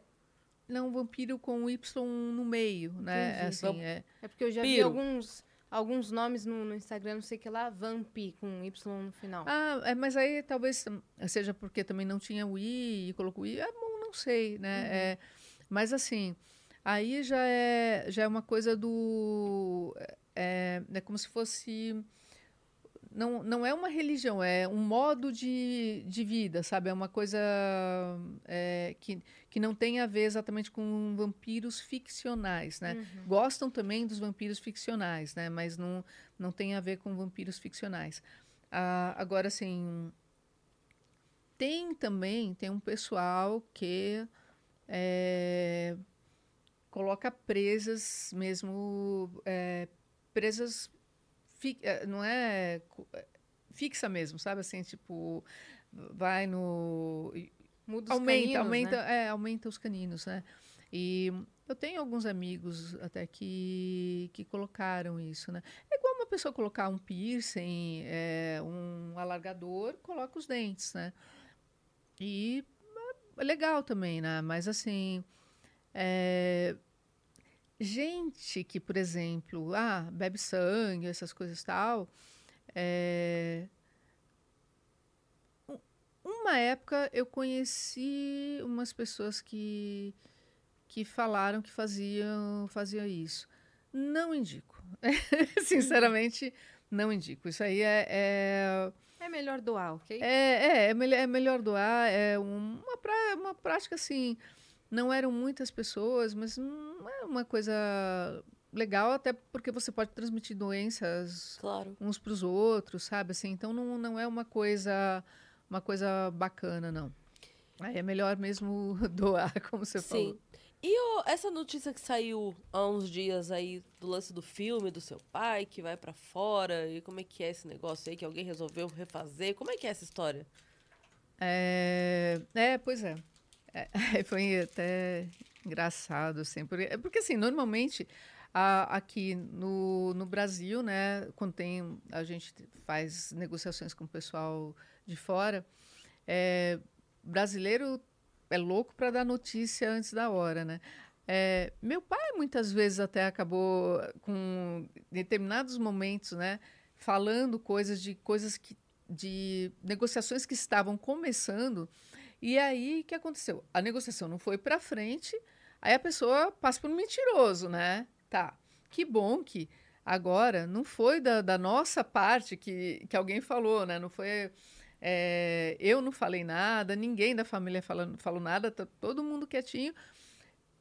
não vampiro com Y no meio, né? Entendi. Assim, é, É porque eu já vi Piro. alguns, alguns nomes no, no Instagram, não sei o que lá, Vampi com Y no final. Ah, é, mas aí talvez hum, seja porque também não tinha o i e colocou o i. É bom, não sei, né? É, mas assim, aí já é, já é uma coisa do. É, é como se fosse. Não, não é uma religião, é um modo de, de vida, sabe? É uma coisa é, que, que não tem a ver exatamente com vampiros ficcionais, né? Uhum. Gostam também dos vampiros ficcionais, né? Mas não, não tem a ver com vampiros ficcionais. Ah, agora, assim, tem também, tem um pessoal que é, coloca presas mesmo, é, presas, é, não é é, fixa mesmo, sabe? Assim, tipo, vai no... Muda os aumenta, caninos, aumenta, né? é, aumenta os caninos, né? E eu tenho alguns amigos até que, que colocaram isso, né? É igual uma pessoa colocar um piercing, é, um alargador, coloca os dentes, né? E é legal também, né? Mas assim, é, gente que, por exemplo, ah, bebe sangue, essas coisas tal, é, um- uma época eu conheci umas pessoas que, que falaram que faziam, faziam isso. Não indico. *laughs* Sinceramente, não indico. Isso aí é- é, É melhor doar, ok? é, é, é, melhor, é melhor doar. É um- uma, pra, uma prática assim. Não eram muitas pessoas, mas não é uma coisa legal, até porque você pode transmitir doenças Claro. uns para os outros, sabe? Assim, então não, não é uma coisa uma coisa bacana, não. Aí é melhor mesmo *laughs* doar, como você falou. Sim. E o- essa notícia que saiu há uns dias aí do lance do filme do seu pai, que vai pra fora, e como é que é esse negócio aí, que alguém resolveu refazer? Como é que é essa história? É, é, pois é. *laughs* É, foi até engraçado, assim, porque, é porque assim, normalmente a, aqui no, no Brasil, né, quando tem, a gente faz negociações com o pessoal de fora, é, brasileiro é louco para dar notícia antes da hora, né? É, meu pai muitas vezes até acabou com determinados momentos, né, falando coisas de coisas que de negociações que estavam começando. E aí o que aconteceu? A negociação não foi para frente. Aí a pessoa passa por um mentiroso, né? Tá. Que bom que agora não foi da, da nossa parte que, que alguém falou, né? Não foi é, eu não falei nada, ninguém da família falou, falou nada, tá todo mundo quietinho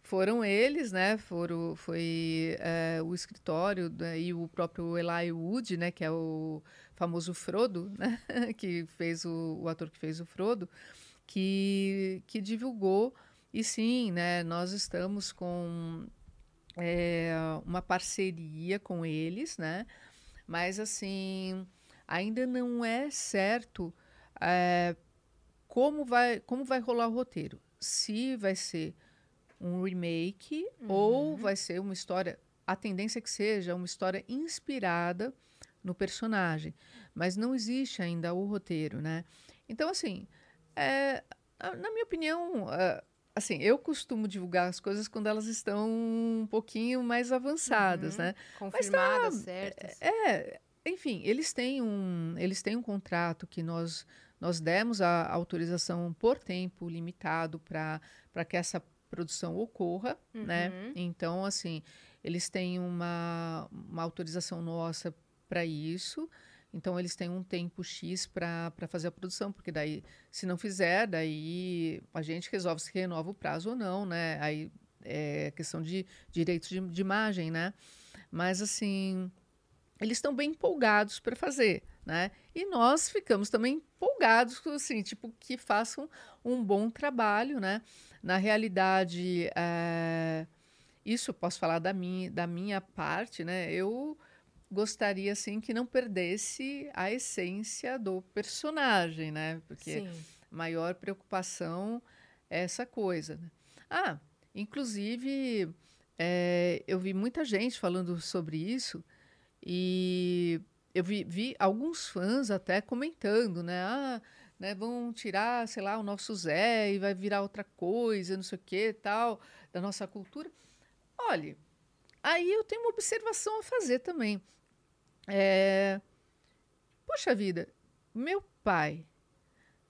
foram eles, né? Foram, foi é, o escritório né, e o próprio Eli Wood, né? Que é o famoso Frodo, né? *laughs* que fez o, o ator que fez o Frodo, que, que divulgou. E sim, né? Nós estamos com é, uma parceria com eles, né? Mas assim, ainda não é certo é, como vai como vai rolar o roteiro. Se vai ser um remake uhum. ou vai ser uma história. A tendência é que seja uma história inspirada no personagem, mas não existe ainda o roteiro, né? Então, assim, é, na minha opinião, é, assim, eu costumo divulgar as coisas quando elas estão um pouquinho mais avançadas, uhum. né? Confirmadas, tá, certas. É, enfim, eles têm um, eles têm um contrato que nós nós demos a autorização por tempo limitado para que essa produção ocorra, né? uhum. né? Então, assim, eles têm uma, uma autorização nossa para isso. Então, eles têm um tempo X para fazer a produção, porque daí, se não fizer, daí a gente resolve se renova o prazo ou não, né? Aí é questão de direitos de, de imagem, né? Mas, assim, eles estão bem empolgados para fazer, né? E nós ficamos também empolgados, assim, tipo, que façam um bom trabalho, né? Na realidade, é, isso eu posso falar da minha, da minha parte, né? Eu gostaria, assim, que não perdesse a essência do personagem, né? Porque Sim. maior preocupação é essa coisa. Né? Ah, inclusive, é, eu vi muita gente falando sobre isso e eu vi, vi, alguns fãs até comentando, né? Ah, né, vão tirar, sei lá, o nosso Zé e vai virar outra coisa, não sei o que, tal, da nossa cultura. Olha, aí eu tenho uma observação a fazer também. É, poxa vida, meu pai,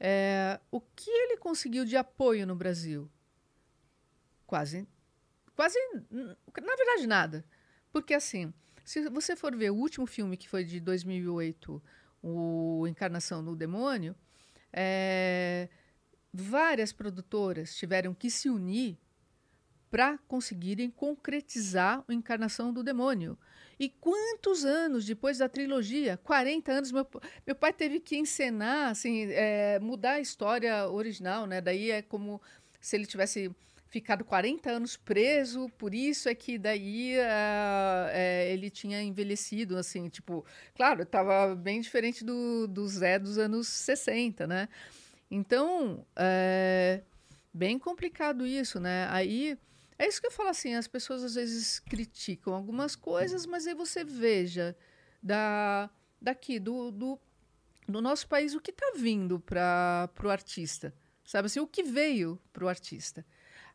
é, o que ele conseguiu de apoio no Brasil? Quase, quase, na verdade, nada. Porque assim, se você for ver o último filme que foi de 2008, o Encarnação do Demônio, é, várias produtoras tiveram que se unir para conseguirem concretizar a encarnação do demônio. E quantos anos depois da trilogia? 40 anos, meu, meu pai teve que encenar, assim, é, mudar a história original, né? Daí é como se ele tivesse ficado 40 anos preso, por isso é que daí uh, é, ele tinha envelhecido, assim, tipo, claro, estava bem diferente do, do Zé dos anos 60, né? Então, é bem complicado isso, né? Aí, é isso que eu falo assim, as pessoas às vezes criticam algumas coisas, mas aí você veja da, daqui, do, do, do nosso país, o que está vindo para o artista, sabe assim, o que veio para o artista.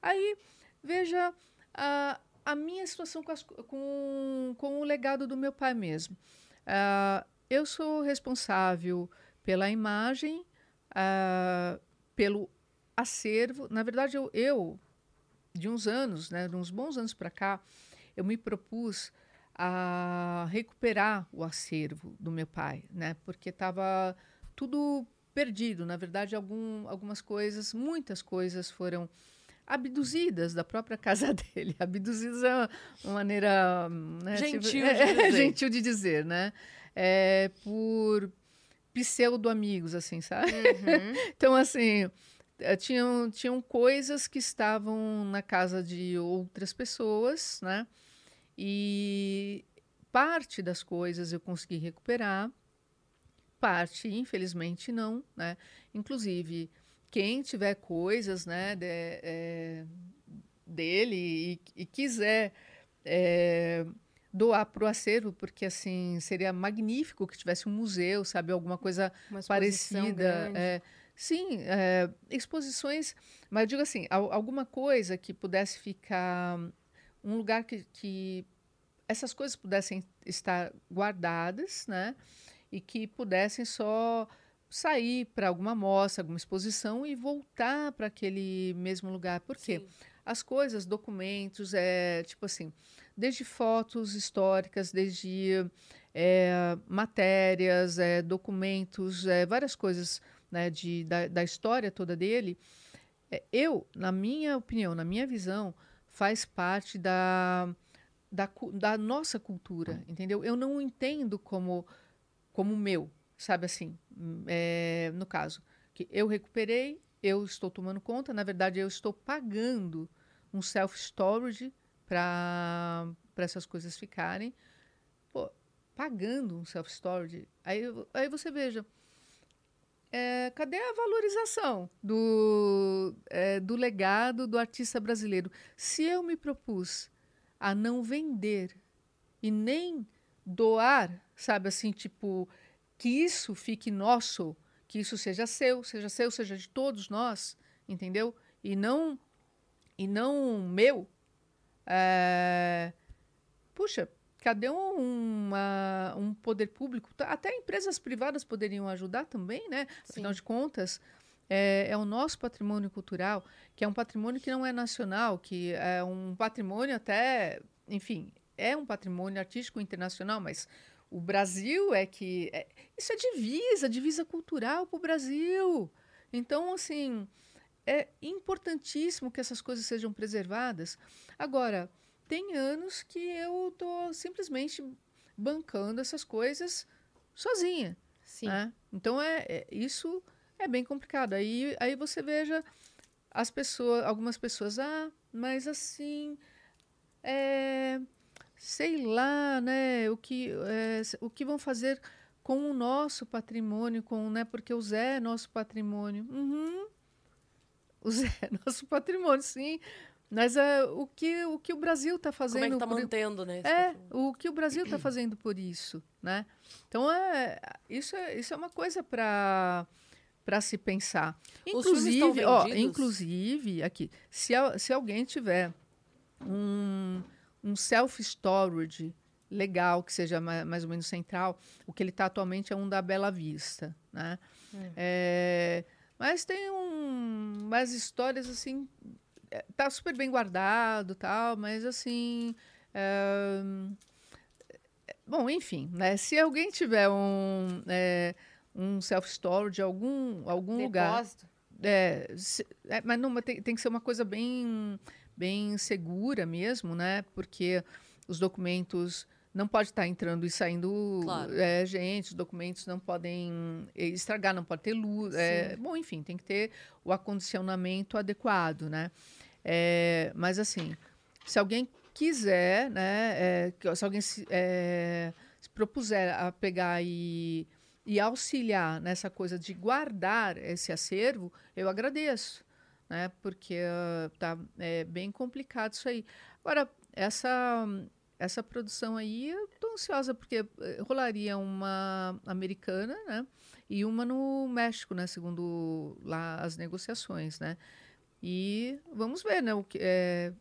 Aí, veja a, a minha situação com, as, com, com o legado do meu pai mesmo. Uh, eu sou responsável pela imagem, uh, pelo acervo. Na verdade, eu, eu, de uns anos, né, de uns bons anos para cá, eu me propus a recuperar o acervo do meu pai, né, porque estava tudo perdido. Na verdade, algum, algumas coisas, muitas coisas foram abduzidas da própria *laughs* casa dele. Abduzidas é uma maneira né, gentil, tipo, de *laughs* é, gentil de dizer, né? É, por pseudo-amigos, assim, sabe? Uhum. *laughs* então, assim, tinham, tinham coisas que estavam na casa de outras pessoas, né? E parte das coisas eu consegui recuperar, parte, infelizmente, não, né? Inclusive, quem tiver coisas né, de, é, dele e, e, quiser é, doar para o acervo, porque assim seria magnífico que tivesse um museu, sabe, alguma coisa parecida. é, sim, é, exposições, mas eu digo assim, al- alguma coisa que pudesse ficar um lugar que, que essas coisas pudessem estar guardadas, né? E que pudessem só sair para alguma mostra, alguma exposição e voltar para aquele mesmo lugar. Por quê? Sim. as coisas, documentos, é, tipo assim, desde fotos históricas, desde é, matérias, é, documentos, é, várias coisas né, de, da, da história toda dele, é, eu, na minha opinião, na minha visão, faz parte da, da, da nossa cultura, entendeu? Eu não entendo como, como meu, sabe assim, é, no caso, que eu recuperei, eu estou tomando conta, na verdade eu estou pagando um self-storage para essas coisas ficarem. Pô, pagando um self-storage, aí, aí você veja, é, cadê a valorização do, é, do legado do artista brasileiro? Se eu me propus a não vender e nem doar, sabe assim, tipo, que isso fique nosso, que isso seja seu, seja seu, seja de todos nós, entendeu? E não e não meu. é, Puxa, cadê um, uma- um poder público? Tá- Até empresas privadas poderiam ajudar também, né? Afinal de contas, é, é o nosso patrimônio cultural, que é um patrimônio que não é nacional, que é um patrimônio até, enfim, é um patrimônio artístico internacional, mas o Brasil é que. é- isso é divisa, divisa cultural para o Brasil. Então, assim, é importantíssimo que essas coisas sejam preservadas. Agora, tem anos que eu tô simplesmente bancando essas coisas sozinha. Sim. né? Então é, é- isso é bem complicado. Aí, aí você veja as pessoas, algumas pessoas, ah, mas assim, é, sei lá, né? O que, é, o que vão fazer com o nosso patrimônio, com, né? Porque o Zé é nosso patrimônio. Uhum. O Zé é *laughs* nosso patrimônio, sim. Mas é, o, que, o que o Brasil está fazendo Como é que tá por- mantendo, né? é, o que o Brasil está fazendo por isso, né? Então, é, isso, é, isso é uma coisa para para se pensar. Inclusive, ó, inclusive, aqui, se, se alguém tiver um, um self-storage legal, que seja ma- mais ou menos central, o que ele está atualmente é um da Bela Vista, né? É, mas tem um, umas histórias assim é, tá super bem guardado tal, mas assim. é, bom, enfim, né? Se alguém tiver um, é, um self-storage, algum, algum lugar. É, se- é, mas não, mas tem, tem que ser uma coisa bem, bem segura mesmo, né? Porque os documentos não pode estar entrando e saindo Claro. é, gente, os documentos não podem eh, estragar, não pode ter luz. é, bom, enfim, tem que ter o acondicionamento adequado, né? É, mas assim, se alguém quiser, né? é, se alguém se, é, se propuser a pegar e, e auxiliar nessa coisa de guardar esse acervo, eu agradeço, né? Porque ah, tá é, bem complicado isso aí. Agora, essa essa produção aí, eu tô ansiosa porque eh, rolaria uma americana, né? E uma no México, né? Segundo lá as negociações, né? E vamos ver, né? O que, é,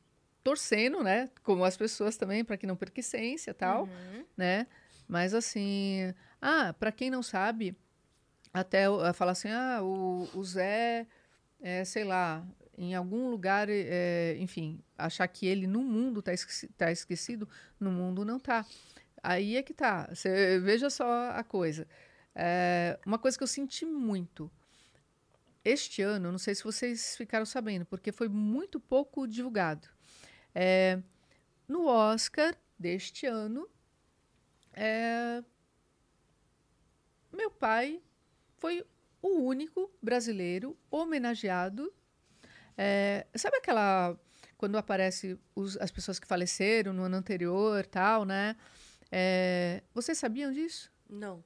torcendo, né? Como as pessoas também, para que não perca essência e tal, Uhum. né? Mas assim, ah, para quem não sabe, até falar assim, ah, o, o Zé, é, sei lá, em algum lugar, é, enfim, achar que ele no mundo está esqueci, tá esquecido, no mundo não tá. Aí é que tá. Você veja só a coisa. É, uma coisa que eu senti muito este ano, não sei se vocês ficaram sabendo, porque foi muito pouco divulgado. É, no Oscar deste ano, é, meu pai foi o único brasileiro homenageado. É, sabe aquela quando aparece os- as pessoas que faleceram no ano anterior, tal, né? É, vocês sabiam disso? Não,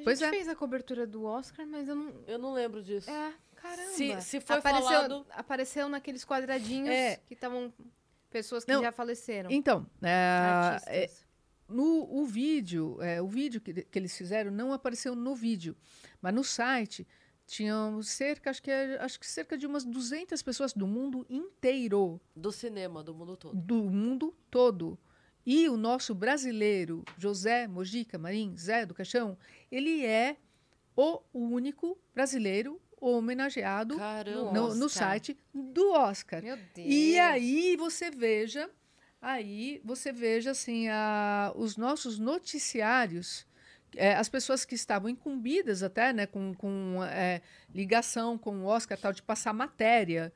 A Pois gente é. fez a cobertura do Oscar, mas eu não. eu não lembro disso. É, caramba. Se- se foi apareceu, falado- Apareceu naqueles quadradinhos É. que estavam. Pessoas que Não, já faleceram. Então, é, é, no o vídeo, é, o vídeo que, que eles fizeram não apareceu no vídeo, mas no site tinham cerca, acho que, é- acho que cerca de umas 200 pessoas do mundo inteiro, Do cinema, do mundo todo. do mundo todo. E o nosso brasileiro, José Mojica Marim, Zé do Caixão, ele é o único brasileiro homenageado Caramba. no, no site do Oscar. Meu Deus. E aí você veja, aí você veja assim, a, os nossos noticiários, é, as pessoas que estavam incumbidas até, né, com, com é, ligação com o Oscar tal, de passar matéria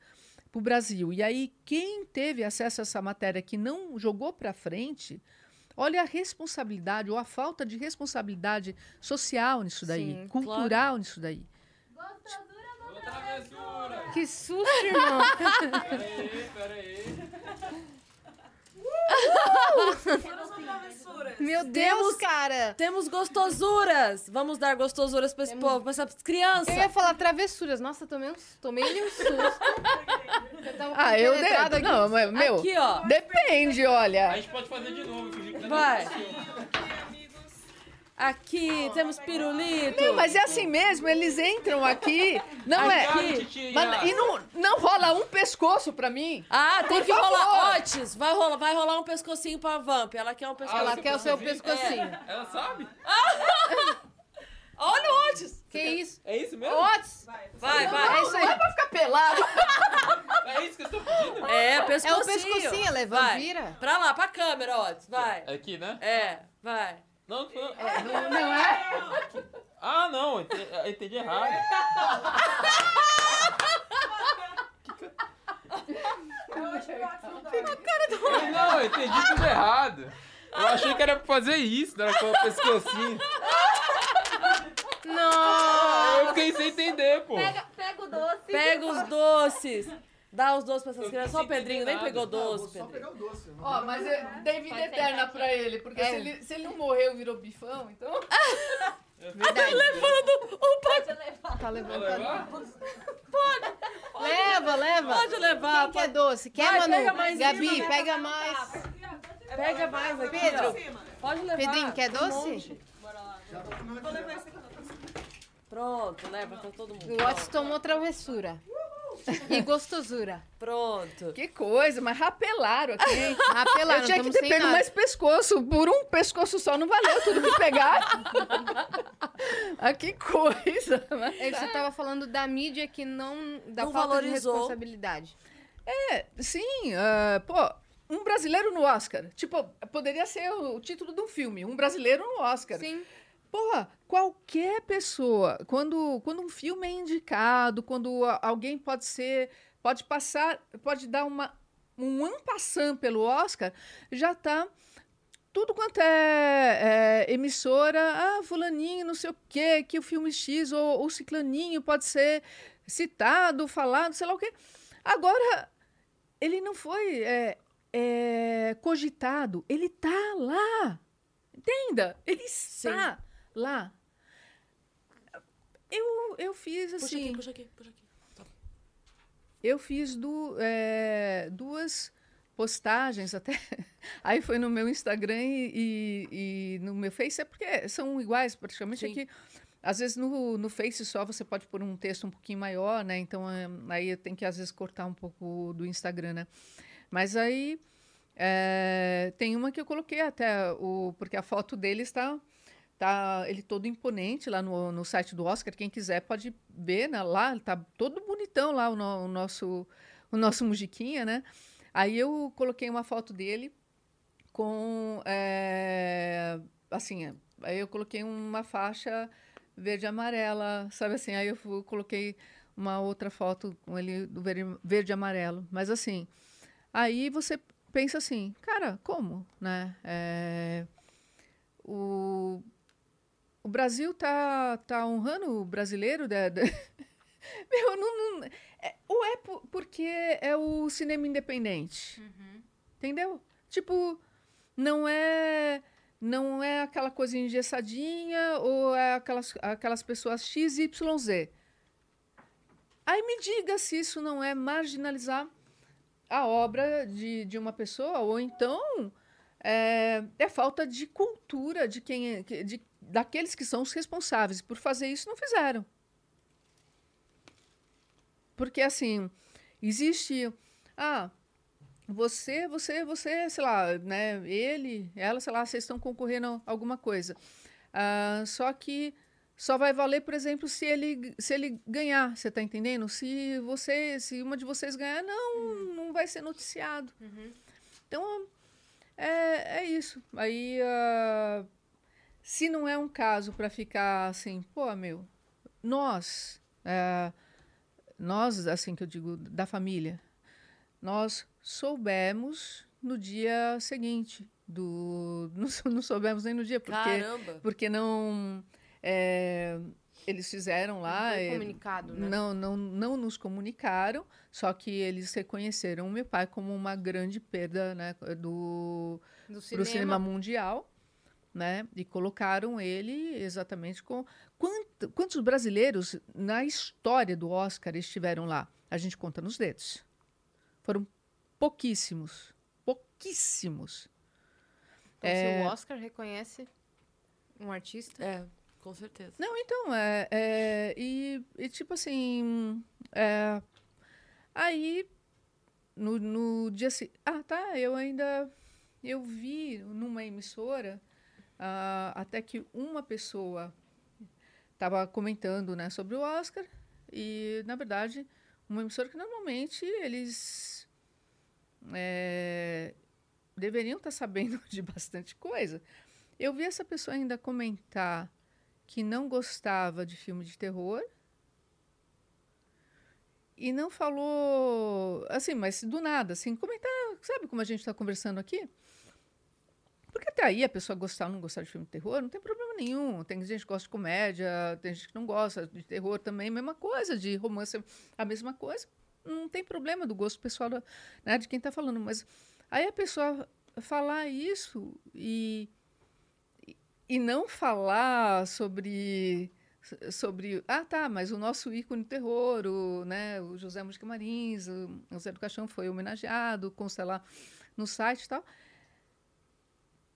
para o Brasil. E aí quem teve acesso a essa matéria que não jogou para frente, olha a responsabilidade ou a falta de responsabilidade social nisso daí, Sim, cultural nisso daí. Que susto, *laughs* irmão. Peraí, peraí. Meu Deus, Temos- cara. Temos gostosuras! Vamos dar gostosuras pra esse Temos- povo, pra essas crianças. Eu ia falar travessuras. Nossa, tomei um, tomei um susto. Eu tava Ah, eu compenetrada de... aqui. Não, mas, meu, Aqui, ó. depende, olha. A gente pode fazer de novo, tá Vai. Aqui, temos pirulito. Não, mas é assim mesmo, eles entram aqui, não Aqui. é? Mas- e não, não rola um pescoço pra mim? Ah, tem Por que favor. rolar. Otis, vai rolar, vai rolar um pescocinho pra Vamp. Ela quer um pescocinho. Ela você quer o seu pescocinho. Ela sabe? *laughs* Olha o Otis! Que isso? É isso mesmo? Otis! Vai, É vai. isso aí. Pra ficar pelado. *laughs* É isso que eu estou pedindo? É, É pescocinho. o pescocinho, ela é Vai. vampira? Pra lá, pra câmera, Otis. Vai. É aqui, né? É, vai. Não, não falando. Não, não é? Ah, não, eu entendi, eu entendi errado. Eu, não, eu entendi tudo errado. Eu achei que era pra fazer isso, não era pra pescocinho. Não! Eu fiquei sem entender, pô. Pega o doce. Pega os doces. Dá os doces pra essas crianças. Só o Pedrinho nem pegou doce, Vou só Pedrinho. pegar o doce. Ó, mas é, Vai eterna pra ele, porque É. se, ele, se ele não morreu, virou bifão, então... *laughs* Verdade. Levando o pai. Pode levar. Tá levantando. levar? Leva, leva. Pode levar. Quem quer doce? Quer, Vai, Manu? pega mais Gabi, uma, pega mais. Pega mais aqui, Pedro. Pode levar. Pedrinho, quer tem um doce? monte. Pronto, leva pra todo mundo. O Otis tomou travessura. E gostosura. Pronto. Que coisa, mas rapelaram aqui, hein? *laughs* Apelaram, Eu tinha que ter sem pego nada. mais pescoço. Por um pescoço só não valeu tudo que pegar. *laughs* ah, que coisa. mas É. Você tava falando da mídia que não... Da Não falta valorizou. de responsabilidade. Sim, ah, pô, um brasileiro no Oscar. Tipo, poderia ser o, o título de um filme, um brasileiro no Oscar. Sim. Porra, qualquer pessoa, quando, quando um filme é indicado, quando alguém pode ser, pode passar, pode dar uma, um ampassant pelo Oscar, já tá tudo quanto é, é, emissora, ah, fulaninho, não sei o quê, que o filme X ou o ciclaninho pode ser citado, falado, sei lá o quê. Agora, ele não foi é, é, cogitado, ele tá lá. Entenda? Ele está lá. Eu, eu fiz Puxa assim. aqui, puxa aqui, puxa aqui. Eu fiz du- é, duas postagens até. *laughs* Aí foi no meu Instagram e, e- e no meu Face, é porque são iguais praticamente aqui. Às vezes no, no Face só você pode pôr um texto um pouquinho maior, né? Então é, aí tenho que às vezes cortar um pouco do Instagram, né? Mas aí é, tem uma que eu coloquei até, o, porque a foto dele está tá ele todo imponente lá no, no site do Oscar. Quem quiser pode ver né, lá, tá todo bonitão lá o, no- o nosso o nosso Mujiquinha, né? Aí eu coloquei uma foto dele com é, assim, aí eu coloquei uma faixa verde amarela, sabe assim? Aí eu coloquei uma outra foto com ele do verde, verde amarelo, mas assim, aí você pensa assim, cara, como, né? É, o, o Brasil tá, tá honrando o brasileiro da, *laughs* da- Meu, não, não- é, ou é por- porque é o cinema independente, entendeu? Tipo, não é não é aquela coisa engessadinha ou é aquelas, aquelas pessoas X, Y, Z. Aí me diga se isso não é marginalizar a obra de, de uma pessoa, ou então é, é falta de cultura de quem é, de, daqueles que são os responsáveis por fazer isso não fizeram. Porque assim, existe ah, você, você, você, sei lá, né, ele, ela, sei lá, vocês estão concorrendo a alguma coisa. Ah, só que só vai valer, por exemplo, se ele, se ele ganhar, você está entendendo? Se você, se uma de vocês ganhar, não, não vai ser noticiado. Então, é, é isso. Aí, ah, se não é um caso para ficar assim, pô, meu, nós, ah, nós, assim que eu digo, da família, nós soubemos no dia seguinte do *laughs* não, não soubemos nem no dia porque Caramba. porque não é, eles fizeram lá Não foi é, comunicado, né? não, não, não nos comunicaram, só que eles reconheceram o meu pai como uma grande perda né, do Do cinema. cinema mundial, né? E colocaram ele exatamente com Quanto- quantos brasileiros na história do Oscar estiveram lá? A gente conta nos dedos. Foram pouquíssimos, pouquíssimos. Então, É. se o Oscar reconhece um artista, É, com certeza. Não, então, é, é, e, e tipo assim, é, aí no, no dia seguinte, ah, tá, eu ainda, eu vi numa emissora, ah, até que uma pessoa estava comentando, né, sobre o Oscar, e, na verdade, uma emissora que normalmente eles é, deveriam estar sabendo *laughs* de bastante coisa. Eu vi essa pessoa ainda comentar que não gostava de filme de terror e não falou assim, mas do nada, assim, comentar, sabe como a gente está conversando aqui? Porque até aí a pessoa gostar ou não gostar de filme de terror, não tem problema nenhum. Tem gente que gosta de comédia, tem gente que não gosta de terror também, mesma coisa, de romance, a mesma coisa. Não tem problema do gosto pessoal né, de quem está falando. Mas aí a pessoa falar isso e, e não falar sobre sobre ah tá mas o nosso ícone terror o né o José Música Marins o, Zé do Caixão foi homenageado consta lá no site e tal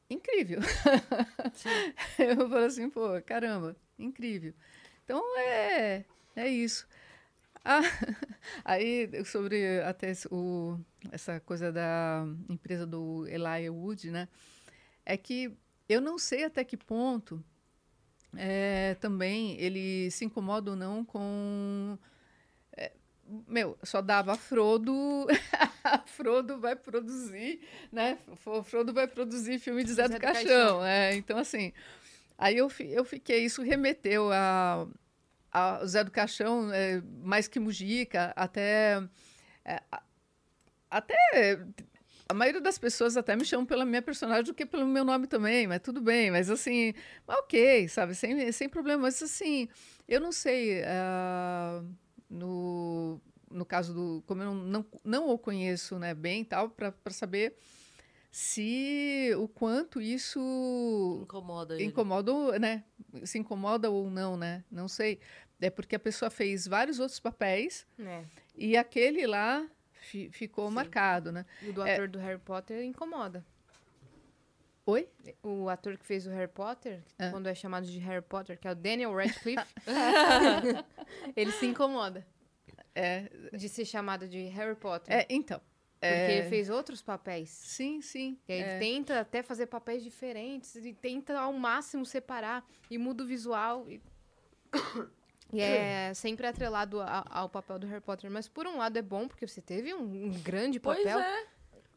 incrível. *laughs* Eu falo assim pô caramba incrível. Então é é isso. Ah, *laughs* aí sobre até o, essa coisa da empresa do Elijah Wood né é que eu não sei até que ponto é, também ele se incomoda ou não com. Meu, só dava Frodo. *laughs* Frodo vai produzir, né? Fro- Frodo vai produzir filme de Zé, Zé do do Caixão. Caixão. É, então, assim. Aí eu, eu fiquei. Isso remeteu a. a Zé do Caixão, é, mais que Mujica, até. é, até a maioria das pessoas até me chamam pela minha personagem do que pelo meu nome também, mas tudo bem. Mas assim, ok, sabe? Sem, sem problema. Mas assim, eu não sei. ah, no, no caso do. Como eu não, não, não o conheço né, bem e tal, para saber se o quanto isso Incomoda ele. incomoda, ou, né? Se incomoda ou não, né? Não sei. É porque a pessoa fez vários outros papéis né? e aquele lá fi- ficou Sim. marcado, né? O do É. ator do Harry Potter incomoda. Oi? O ator que fez o Harry Potter, Ah. quando é chamado de Harry Potter, que é o Daniel Radcliffe, *laughs* ele se incomoda É, de ser chamado de Harry Potter. é então. porque é, ele fez outros papéis. Sim, sim. E aí ele é. tenta até fazer papéis diferentes e tenta ao máximo separar e muda o visual. E, *coughs* e é *coughs* sempre atrelado a- ao papel do Harry Potter. Mas por um lado é bom, porque você teve um, um grande Pois papel é.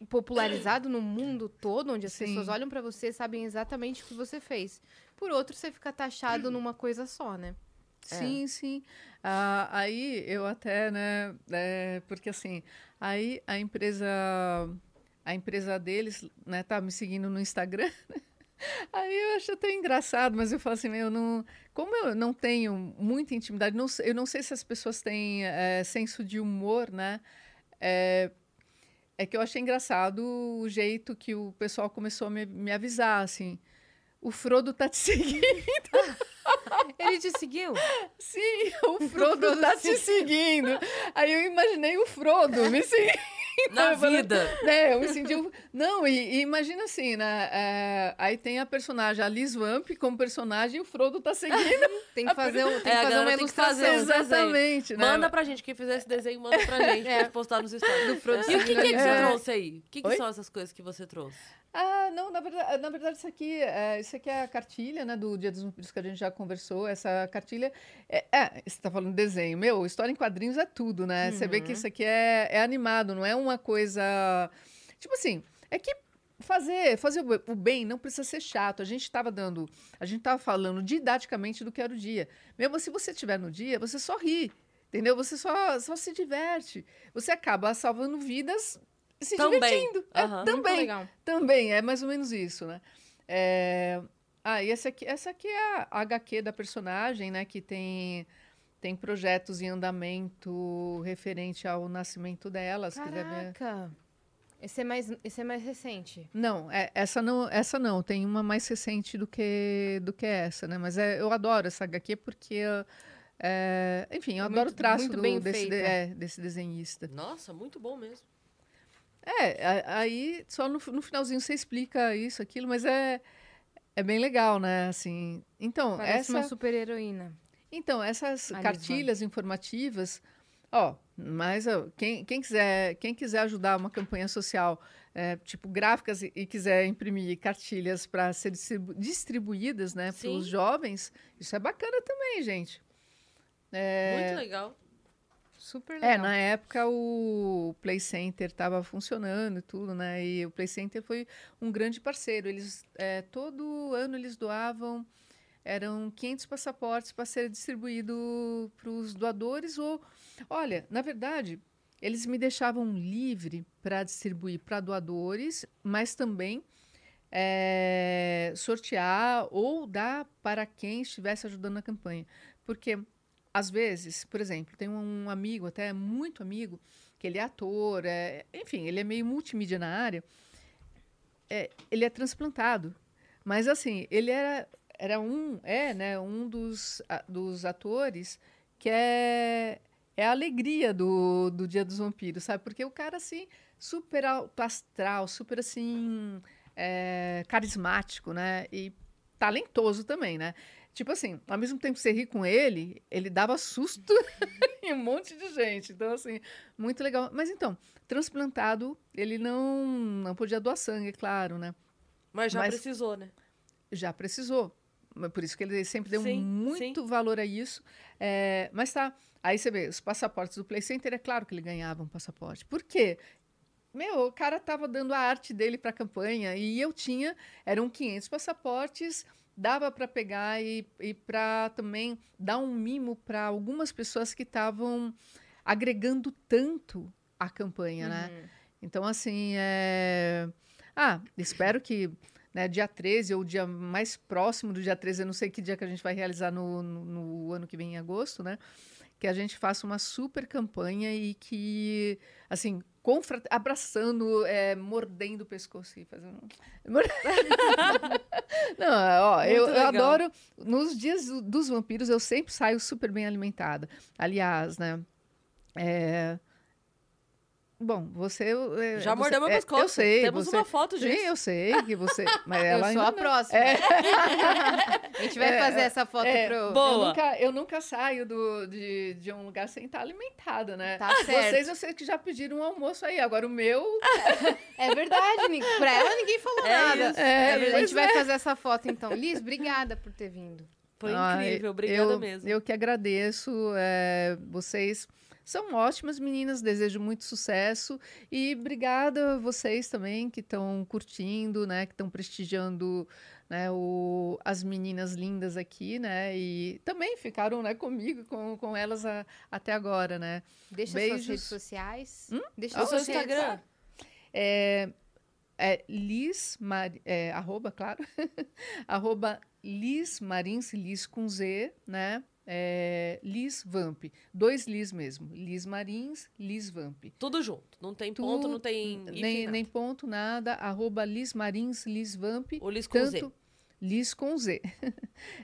Popularizado no mundo todo, onde as Sim. pessoas olham pra você e sabem exatamente o que você fez. Por outro, você fica taxado *clears throat* numa coisa só, né? Sim, sim. Ah, aí eu até, né? é, porque assim, aí a empresa, a empresa deles, né, tá me seguindo no Instagram. *laughs* Aí eu acho até engraçado, mas eu falo assim, eu não, como eu não tenho muita intimidade, não eu não sei se as pessoas têm é, senso de humor, né? É, é que eu achei engraçado o jeito que o pessoal começou a me, me avisar, assim. O Frodo tá te *laughs* seguindo. Ele te seguiu? Sim, o *laughs* Frodo tá te seguindo. Aí eu imaginei o Frodo me *laughs* seguindo. *laughs* Na vida. né, eu me senti. um- *laughs* Não, e, e imagina assim, né? é, aí tem a personagem, a Liz Vamp como personagem, e o Frodo tá seguindo. Tem que fazer, um, tem É, que fazer uma ilustração. fazer um. Exatamente, né? Manda pra gente. Quem fizer esse desenho, manda pra *laughs* gente pra gente postar nos stories. Do Frodo E o que, que, que você É. trouxe aí? O que, que são essas coisas que você trouxe? Ah, não, na verdade, na verdade isso aqui, é, isso aqui é a cartilha, né, do Dia dos Vampiros que a gente já conversou. Essa cartilha, é, é, você tá falando de desenho, meu, história em quadrinhos é tudo, né? Você vê que isso aqui é, é animado, não é uma coisa, tipo assim, é que fazer, fazer o o bem não precisa ser chato. A gente estava dando, a gente estava falando didaticamente do que era o dia. Mesmo se você estiver no dia, você só ri. Entendeu? Você só, só se diverte. Você acaba salvando vidas se Também. divertindo. É, também. legal. Também, é mais ou menos isso, né? É... Ah, e essa aqui, essa aqui é a HQ da personagem, né? Que tem, tem projetos em andamento referente ao nascimento dela. Se. Caraca. Esse é mais, esse é mais recente. Não, é, essa não, essa não. Tem uma mais recente do que, do que essa, né? Mas é, eu adoro essa HQ porque, é, enfim, eu É adoro muito- o traço do- bem desse, de- é, desse desenhista. Nossa, muito bom mesmo. É, aí só no, no finalzinho você explica isso, aquilo, mas é, é bem legal, né? Assim, então, Parece essa, uma super heroína. então essas Alice cartilhas informativas, ó, mas ó, quem, quem quiser quem quiser ajudar uma campanha social, é, tipo gráficas e, e quiser imprimir cartilhas para ser distribu- distribuídas, né, para os jovens, isso é bacana também, gente. É, Muito legal. Super legal. é, na época o Play Center estava funcionando e tudo, né? E o Play Center foi um grande parceiro. Eles é, todo ano eles doavam eram 500 passaportes para ser distribuído para os doadores ou, olha, na verdade eles me deixavam livre para distribuir para doadores, mas também é, sortear ou dar para quem estivesse ajudando na campanha, porque às vezes, por exemplo, tem um amigo, até muito amigo, que ele é ator, é, enfim, ele é meio multimídia na área, é, ele é transplantado. Mas assim, ele era, era um, é, né, um dos, a- dos atores que é, é a alegria do, do Dia dos Vampiros, sabe? Porque o cara, assim, super alto astral, super, assim, é, carismático, né? E talentoso também, né? Tipo assim, ao mesmo tempo que você ri com ele, ele dava susto *laughs* em um monte de gente. Então, assim, muito legal. Mas então, transplantado, ele não, não podia doar sangue, é claro, né? Mas já Mas- precisou, né? Já precisou. Por isso que ele sempre deu Sim, muito valor a isso. É, mas tá, aí você vê, os passaportes do Play Center, é claro que ele ganhava um passaporte. Por quê? Meu, o cara tava dando a arte dele para a campanha e eu tinha, eram 500 passaportes, dava para pegar e, e para também dar um mimo para algumas pessoas que estavam agregando tanto à campanha, né? Uhum. Então, assim, é... Ah, espero que né, dia 13 ou dia mais próximo do dia 13, eu não sei que dia que a gente vai realizar no, no, no ano que vem, em agosto, né? Que a gente faça uma super campanha e que, assim, abraçando, é, mordendo o pescoço e fazendo... *laughs* *laughs* Não, ó, Muito eu, eu adoro... Nos dias do- dos vampiros, eu sempre saio super bem alimentada. Aliás, né? É... Bom, você... é, Já você- mordeu meu é, pescoço. Eu sei. Temos você, uma foto disso. Sim, eu sei que você... *laughs* Mas Eu ela sou ainda a não. próxima. *laughs* a gente vai É, fazer essa foto é, pro... Boa. Eu nunca, eu nunca saio do, de, de um lugar sem estar alimentada, né? Tá certo. Vocês, eu sei que já pediram um almoço aí. Agora o meu... *laughs* É verdade, pra ela ninguém falou É nada. isso. É, a gente vai é. fazer essa foto então. Liz, obrigada por ter vindo. Foi Ai, incrível, obrigada eu, mesmo. Eu que agradeço. é, vocês são ótimas meninas, desejo muito sucesso. E obrigada a vocês também que estão curtindo, né? Que estão prestigiando né, o, as meninas lindas aqui, né? E também ficaram né, comigo, com, com elas a- até agora, né? Deixa Beijos. suas redes sociais. Deixa O seu Instagram. É, é Liz, Mar, é, arroba, claro, *laughs* arroba Liz Marins, Liz com Z, né? É, Liz Vamp, dois Liz mesmo, Liz Marins, Liz Vamp. Tudo junto. Não tem Tu- ponto, não tem. Enfim, nem, nada. nem ponto, nada, arroba Liz Marins, Liz Vamp, O Liz com Z. tanto Liz com Z,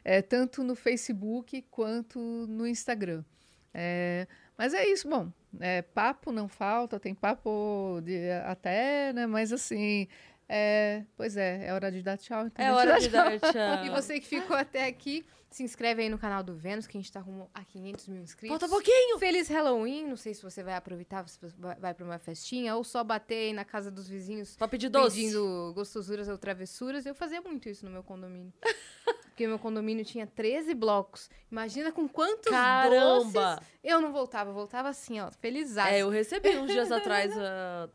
é, tanto no Facebook quanto no Instagram. É, mas é isso, bom, É, papo não falta, tem papo de até, né? Mas assim, é, pois é, é hora de dar tchau. Então É hora *laughs* de tchau. dar tchau. E você que ficou até aqui, se inscreve aí no canal do Vênus, que a gente tá rumo a 500 mil inscritos. Falta pouquinho. Feliz Halloween. Não sei se você vai aproveitar, se você vai- pra uma festinha, ou só bater aí na casa dos vizinhos Pra pedir doce. pedindo gostosuras ou travessuras. Eu fazia muito isso no meu condomínio. *laughs* Porque meu condomínio tinha 13 blocos. Imagina com quantos Caramba! doces eu não voltava. Eu voltava assim, ó, feliz. É, eu recebi uns dias *laughs* atrás, ah,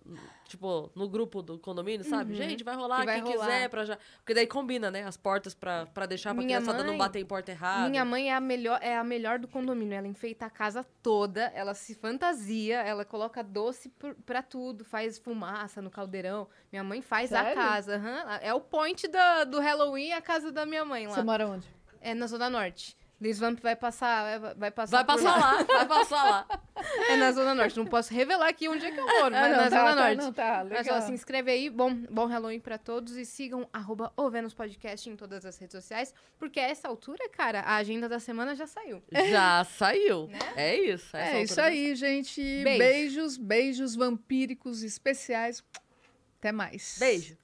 tipo, no grupo do condomínio, sabe? Uhum. Gente, vai rolar Que vai quem rolar. quiser pra já. Porque daí combina, né? As portas pra, pra deixar pra Minha criançada não mãe- bater em porta errada. Minha mãe é a melhor, é a melhor do condomínio. Ela enfeita a casa toda, ela se fantasia, ela coloca doce por- pra tudo, faz fumaça no caldeirão. Minha mãe faz a Sério? casa. aham. É o point da- do Halloween, a casa da minha mãe lá. Você mora onde? É na Zona Norte. Liz Vamp vai passar, vai, passar Vai passar lá, vai passar lá. *laughs* É na Zona Norte. Não posso revelar aqui onde é que eu moro, mas Ah, não, na tá, Zona tá, Norte. não, tá, Mas legal. ó, se inscreve aí, bom, bom Halloween pra todos e sigam arroba o Vênus Podcast em todas as redes sociais, porque a essa altura, cara, a agenda da semana já saiu. Já *laughs* saiu. Né? É isso. É isso aí, gente. Beijo. Beijos, beijos vampíricos especiais. Até mais. Beijo.